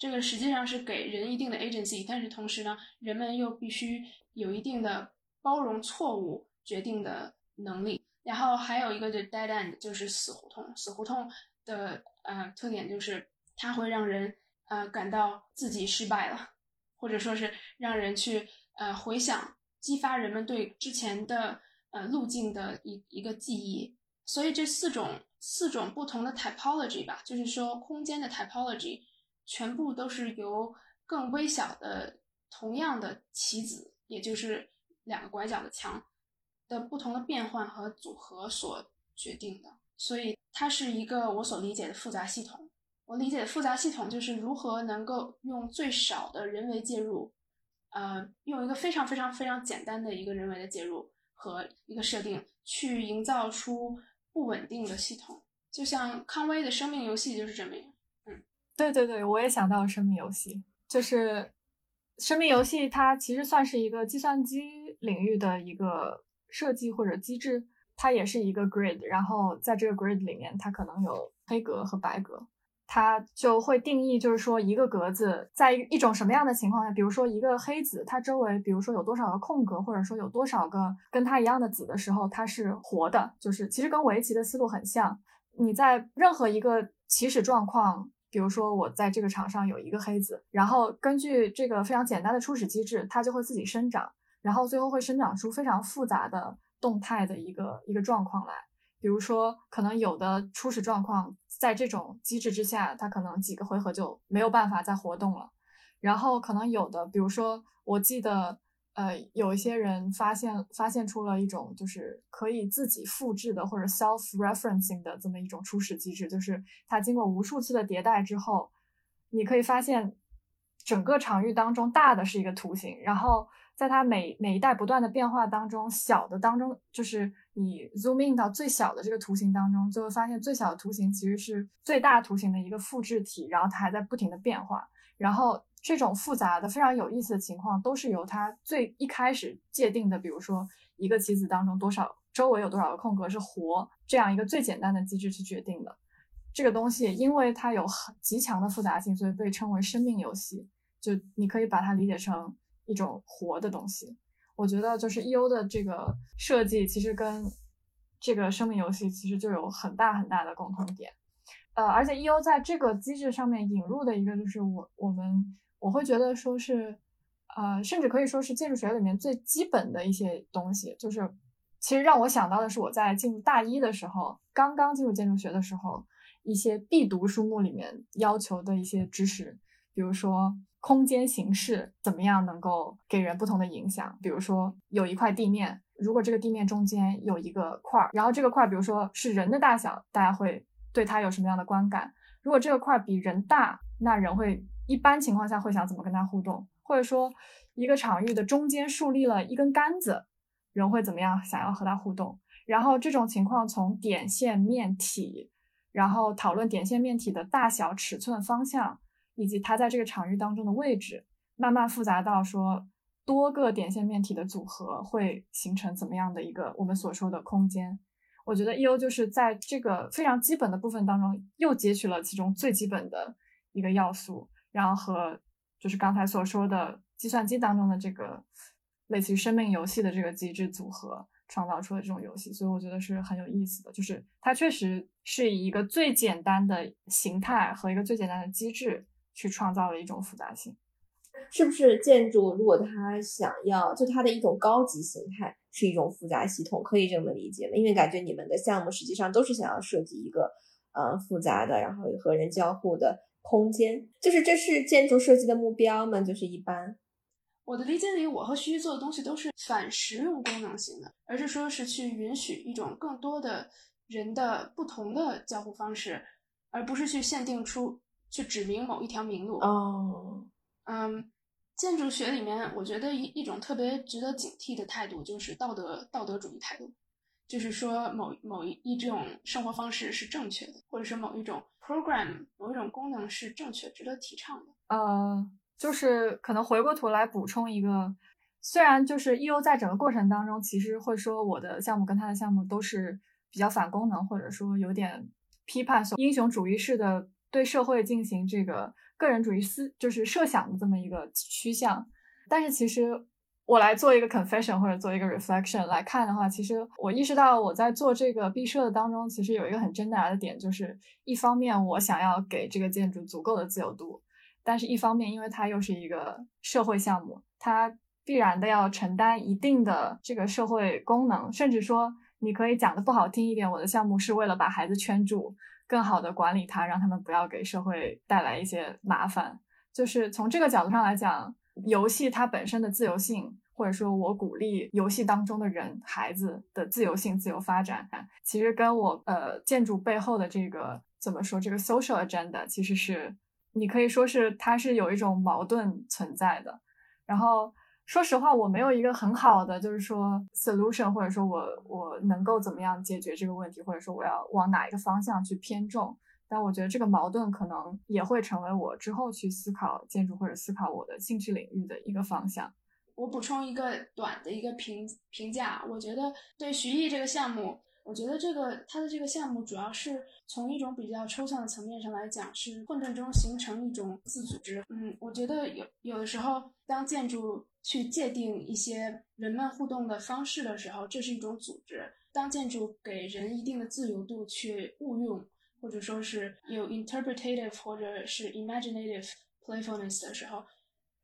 这个实际上是给人一定的 agency，但是同时呢，人们又必须有一定的包容错误决定的能力。然后还有一个就 dead end，就是死胡同。死胡同的呃特点就是它会让人呃感到自己失败了，或者说是让人去呃回想，激发人们对之前的呃路径的一一个记忆。所以这四种四种不同的 typology 吧，就是说空间的 typology。全部都是由更微小的同样的棋子，也就是两个拐角的墙的不同的变换和组合所决定的。所以它是一个我所理解的复杂系统。我理解的复杂系统就是如何能够用最少的人为介入，呃，用一个非常非常非常简单的一个人为的介入和一个设定，去营造出不稳定的系统。就像康威的生命游戏就是这么样。对对对，我也想到了生命游戏，就是生命游戏，它其实算是一个计算机领域的一个设计或者机制，它也是一个 grid，然后在这个 grid 里面，它可能有黑格和白格，它就会定义，就是说一个格子在一种什么样的情况下，比如说一个黑子，它周围比如说有多少个空格，或者说有多少个跟它一样的子的时候，它是活的，就是其实跟围棋的思路很像，你在任何一个起始状况。比如说，我在这个场上有一个黑子，然后根据这个非常简单的初始机制，它就会自己生长，然后最后会生长出非常复杂的动态的一个一个状况来。比如说，可能有的初始状况在这种机制之下，它可能几个回合就没有办法再活动了。然后可能有的，比如说，我记得。呃，有一些人发现发现出了一种就是可以自己复制的或者 self-referencing 的这么一种初始机制，就是它经过无数次的迭代之后，你可以发现整个场域当中大的是一个图形，然后在它每每一代不断的变化当中，小的当中就是你 zoom in 到最小的这个图形当中，就会发现最小的图形其实是最大图形的一个复制体，然后它还在不停的变化，然后。这种复杂的、非常有意思的情况，都是由它最一开始界定的，比如说一个棋子当中多少周围有多少个空格是活这样一个最简单的机制去决定的。这个东西因为它有很极强的复杂性，所以被称为生命游戏。就你可以把它理解成一种活的东西。我觉得就是 E.O. 的这个设计其实跟这个生命游戏其实就有很大很大的共同点。呃，而且 E.O. 在这个机制上面引入的一个就是我我们。我会觉得说是，呃，甚至可以说是建筑学里面最基本的一些东西。就是，其实让我想到的是我在进入大一的时候，刚刚进入建筑学的时候，一些必读书目里面要求的一些知识，比如说空间形式怎么样能够给人不同的影响。比如说，有一块地面，如果这个地面中间有一个块儿，然后这个块儿比如说是人的大小，大家会对它有什么样的观感？如果这个块儿比人大，那人会一般情况下会想怎么跟它互动？或者说，一个场域的中间树立了一根杆子，人会怎么样想要和它互动？然后这种情况从点、线、面、体。然后讨论点线面体的大小、尺寸、方向，以及它在这个场域当中的位置，慢慢复杂到说多个点线面体的组合会形成怎么样的一个我们所说的空间。我觉得 E.O. 就是在这个非常基本的部分当中，又截取了其中最基本的一个要素，然后和就是刚才所说的计算机当中的这个类似于生命游戏的这个机制组合。创造出的这种游戏，所以我觉得是很有意思的。就是它确实是以一个最简单的形态和一个最简单的机制去创造了一种复杂性。是不是建筑如果它想要就它的一种高级形态是一种复杂系统，可以这么理解吗？因为感觉你们的项目实际上都是想要设计一个呃复杂的，然后和人交互的空间。就是这是建筑设计的目标吗？就是一般。我的理解里，我和徐徐做的东西都是反实用功能型的，而是说是去允许一种更多的人的不同的交互方式，而不是去限定出去指明某一条明路。哦，嗯，建筑学里面，我觉得一一种特别值得警惕的态度就是道德道德主义态度，就是说某某一一种生活方式是正确的，或者是某一种 program 某一种功能是正确值得提倡的。呃。就是可能回过头来补充一个，虽然就是 EU 在整个过程当中，其实会说我的项目跟他的项目都是比较反功能，或者说有点批判英雄主义式的对社会进行这个个人主义思就是设想的这么一个趋向。但是其实我来做一个 confession 或者做一个 reflection 来看的话，其实我意识到我在做这个毕设的当中，其实有一个很挣扎的点，就是一方面我想要给这个建筑足够的自由度。但是，一方面，因为它又是一个社会项目，它必然的要承担一定的这个社会功能，甚至说，你可以讲的不好听一点，我的项目是为了把孩子圈住，更好的管理他，让他们不要给社会带来一些麻烦。就是从这个角度上来讲，游戏它本身的自由性，或者说我鼓励游戏当中的人孩子的自由性、自由发展，其实跟我呃建筑背后的这个怎么说，这个 social agenda 其实是。你可以说是它是有一种矛盾存在的，然后说实话，我没有一个很好的就是说 solution，或者说我我能够怎么样解决这个问题，或者说我要往哪一个方向去偏重。但我觉得这个矛盾可能也会成为我之后去思考建筑或者思考我的兴趣领域的一个方向。我补充一个短的一个评评价，我觉得对徐艺这个项目。我觉得这个它的这个项目主要是从一种比较抽象的层面上来讲，是混沌中形成一种自组织。嗯，我觉得有有的时候，当建筑去界定一些人们互动的方式的时候，这是一种组织；当建筑给人一定的自由度去误用，或者说是有 interpretative 或者是 imaginative playfulness 的时候，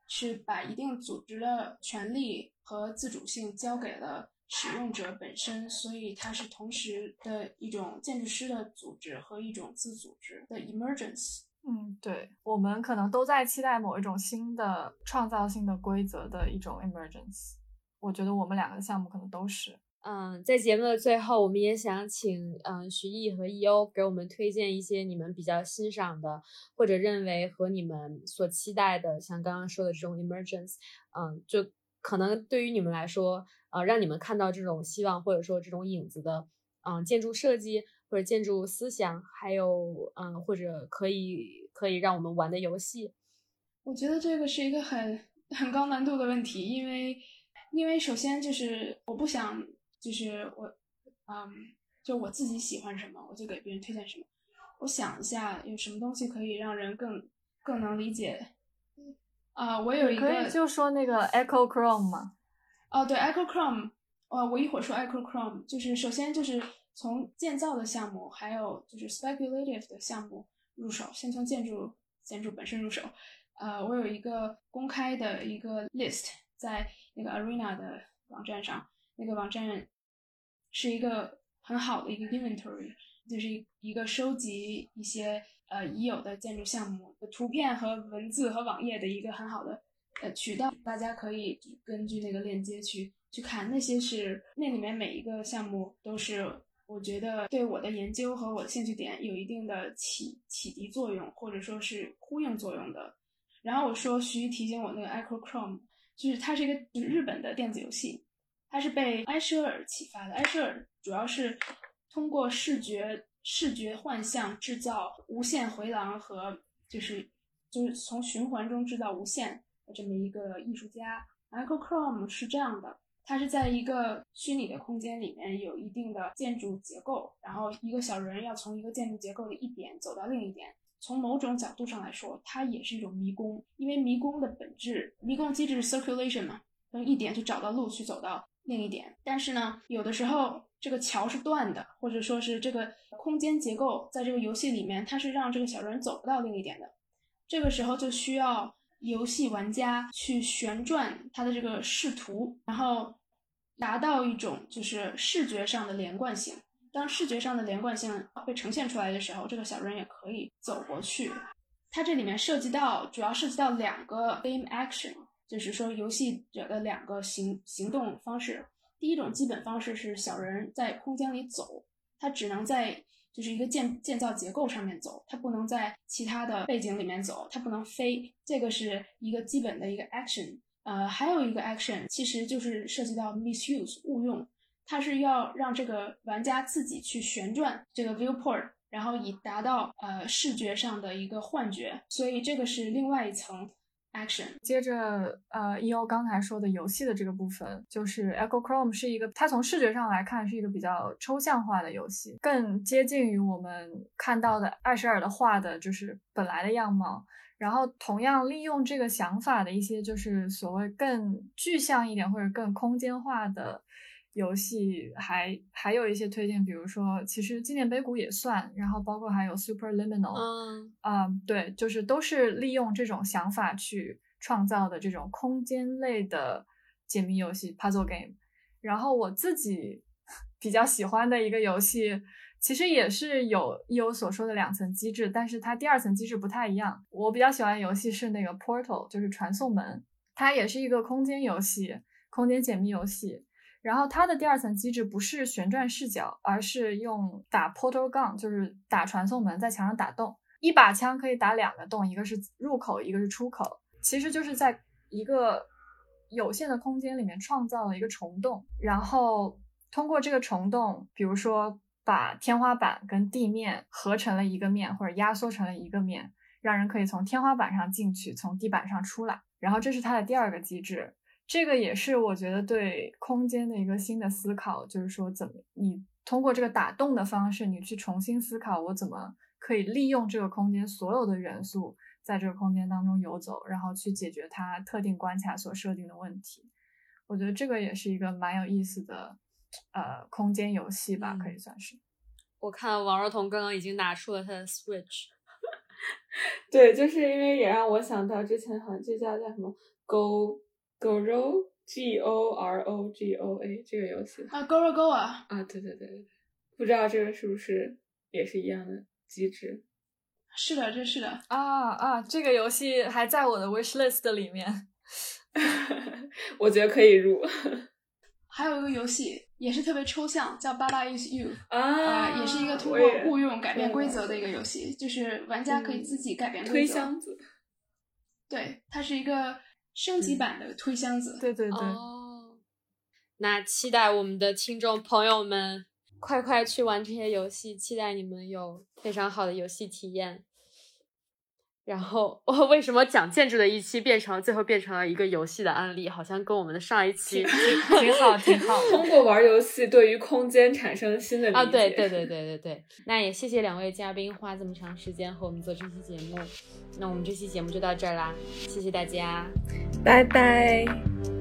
是把一定组织的权利和自主性交给了。使用者本身，所以它是同时的一种建筑师的组织和一种自组织的 emergence。嗯，对，我们可能都在期待某一种新的创造性的规则的一种 emergence。我觉得我们两个项目可能都是。嗯，在节目的最后，我们也想请嗯徐艺和 E.O 给我们推荐一些你们比较欣赏的，或者认为和你们所期待的，像刚刚说的这种 emergence。嗯，就可能对于你们来说。呃，让你们看到这种希望，或者说这种影子的，嗯，建筑设计或者建筑思想，还有嗯，或者可以可以让我们玩的游戏。我觉得这个是一个很很高难度的问题，因为因为首先就是我不想就是我嗯，就我自己喜欢什么，我就给别人推荐什么。我想一下有什么东西可以让人更更能理解。啊，我有一个可以就说那个 Echo Chrome 吗？哦，对，Echo Chrome，呃，我一会儿说 Echo Chrome，就是首先就是从建造的项目，还有就是 speculative 的项目入手，先从建筑建筑本身入手。呃，我有一个公开的一个 list 在那个 Arena 的网站上，那个网站是一个很好的一个 inventory，就是一一个收集一些呃已有的建筑项目的图片和文字和网页的一个很好的呃渠道，大家可以根据那个链接去去看，那些是那里面每一个项目都是我觉得对我的研究和我的兴趣点有一定的启启迪作用，或者说是呼应作用的。然后我说徐提醒我那个 Echochrome，就是它是一个日本的电子游戏，它是被埃舍尔启发的，埃舍尔主要是。通过视觉视觉幻象制造无限回廊和就是就是从循环中制造无限的这么一个艺术家，Michael Chrome 是这样的，他是在一个虚拟的空间里面有一定的建筑结构，然后一个小人要从一个建筑结构的一点走到另一点，从某种角度上来说，它也是一种迷宫，因为迷宫的本质，迷宫机制是 circulation 嘛，从一点去找到路去走到另一点，但是呢，有的时候。这个桥是断的，或者说是这个空间结构在这个游戏里面，它是让这个小人走不到另一点的。这个时候就需要游戏玩家去旋转他的这个视图，然后达到一种就是视觉上的连贯性。当视觉上的连贯性被呈现出来的时候，这个小人也可以走过去。它这里面涉及到主要涉及到两个 game action，就是说游戏者的两个行行动方式。第一种基本方式是小人在空间里走，他只能在就是一个建建造结构上面走，他不能在其他的背景里面走，他不能飞。这个是一个基本的一个 action。呃，还有一个 action，其实就是涉及到 misuse 误用，它是要让这个玩家自己去旋转这个 viewport，然后以达到呃视觉上的一个幻觉。所以这个是另外一层。action，接着呃，E.O. 刚才说的游戏的这个部分，就是 Echo Chrome 是一个，它从视觉上来看是一个比较抽象化的游戏，更接近于我们看到的艾舍尔的画的，就是本来的样貌。然后同样利用这个想法的一些，就是所谓更具象一点或者更空间化的。游戏还还有一些推荐，比如说，其实纪念碑谷也算，然后包括还有 Superliminal，嗯啊，对，就是都是利用这种想法去创造的这种空间类的解谜游戏 puzzle game。然后我自己 比较喜欢的一个游戏，其实也是有有所说的两层机制，但是它第二层机制不太一样。我比较喜欢的游戏是那个 Portal，就是传送门，它也是一个空间游戏，空间解谜游戏。然后它的第二层机制不是旋转视角，而是用打 portal gun，就是打传送门，在墙上打洞。一把枪可以打两个洞，一个是入口，一个是出口。其实就是在一个有限的空间里面创造了一个虫洞，然后通过这个虫洞，比如说把天花板跟地面合成了一个面，或者压缩成了一个面，让人可以从天花板上进去，从地板上出来。然后这是它的第二个机制。这个也是我觉得对空间的一个新的思考，就是说怎么你通过这个打洞的方式，你去重新思考我怎么可以利用这个空间所有的元素，在这个空间当中游走，然后去解决它特定关卡所设定的问题。我觉得这个也是一个蛮有意思的呃空间游戏吧，可以算是。我看王若彤刚刚已经拿出了他的 Switch，对，就是因为也让我想到之前好像这叫叫什么 Go。Goro G O R O G O A 这个游戏啊，Goro Go 啊啊，对对对不知道这个是不是也是一样的机制？是的，这是的啊啊，这个游戏还在我的 wish list 里面，我觉得可以入。还有一个游戏也是特别抽象，叫《爸爸 Is You 》啊，也是一个通过误用改变规则的一个游戏，就是玩家可以自己改变推箱子。对，它是一个。升级版的推箱子，对对对。哦，那期待我们的听众朋友们快快去玩这些游戏，期待你们有非常好的游戏体验。然后我为什么讲建筑的一期变成最后变成了一个游戏的案例？好像跟我们的上一期挺好，挺好。通过玩游戏对于空间产生新的理解。啊，对对对对对对。那也谢谢两位嘉宾花这么长时间和我们做这期节目。那我们这期节目就到这儿啦，谢谢大家，拜拜。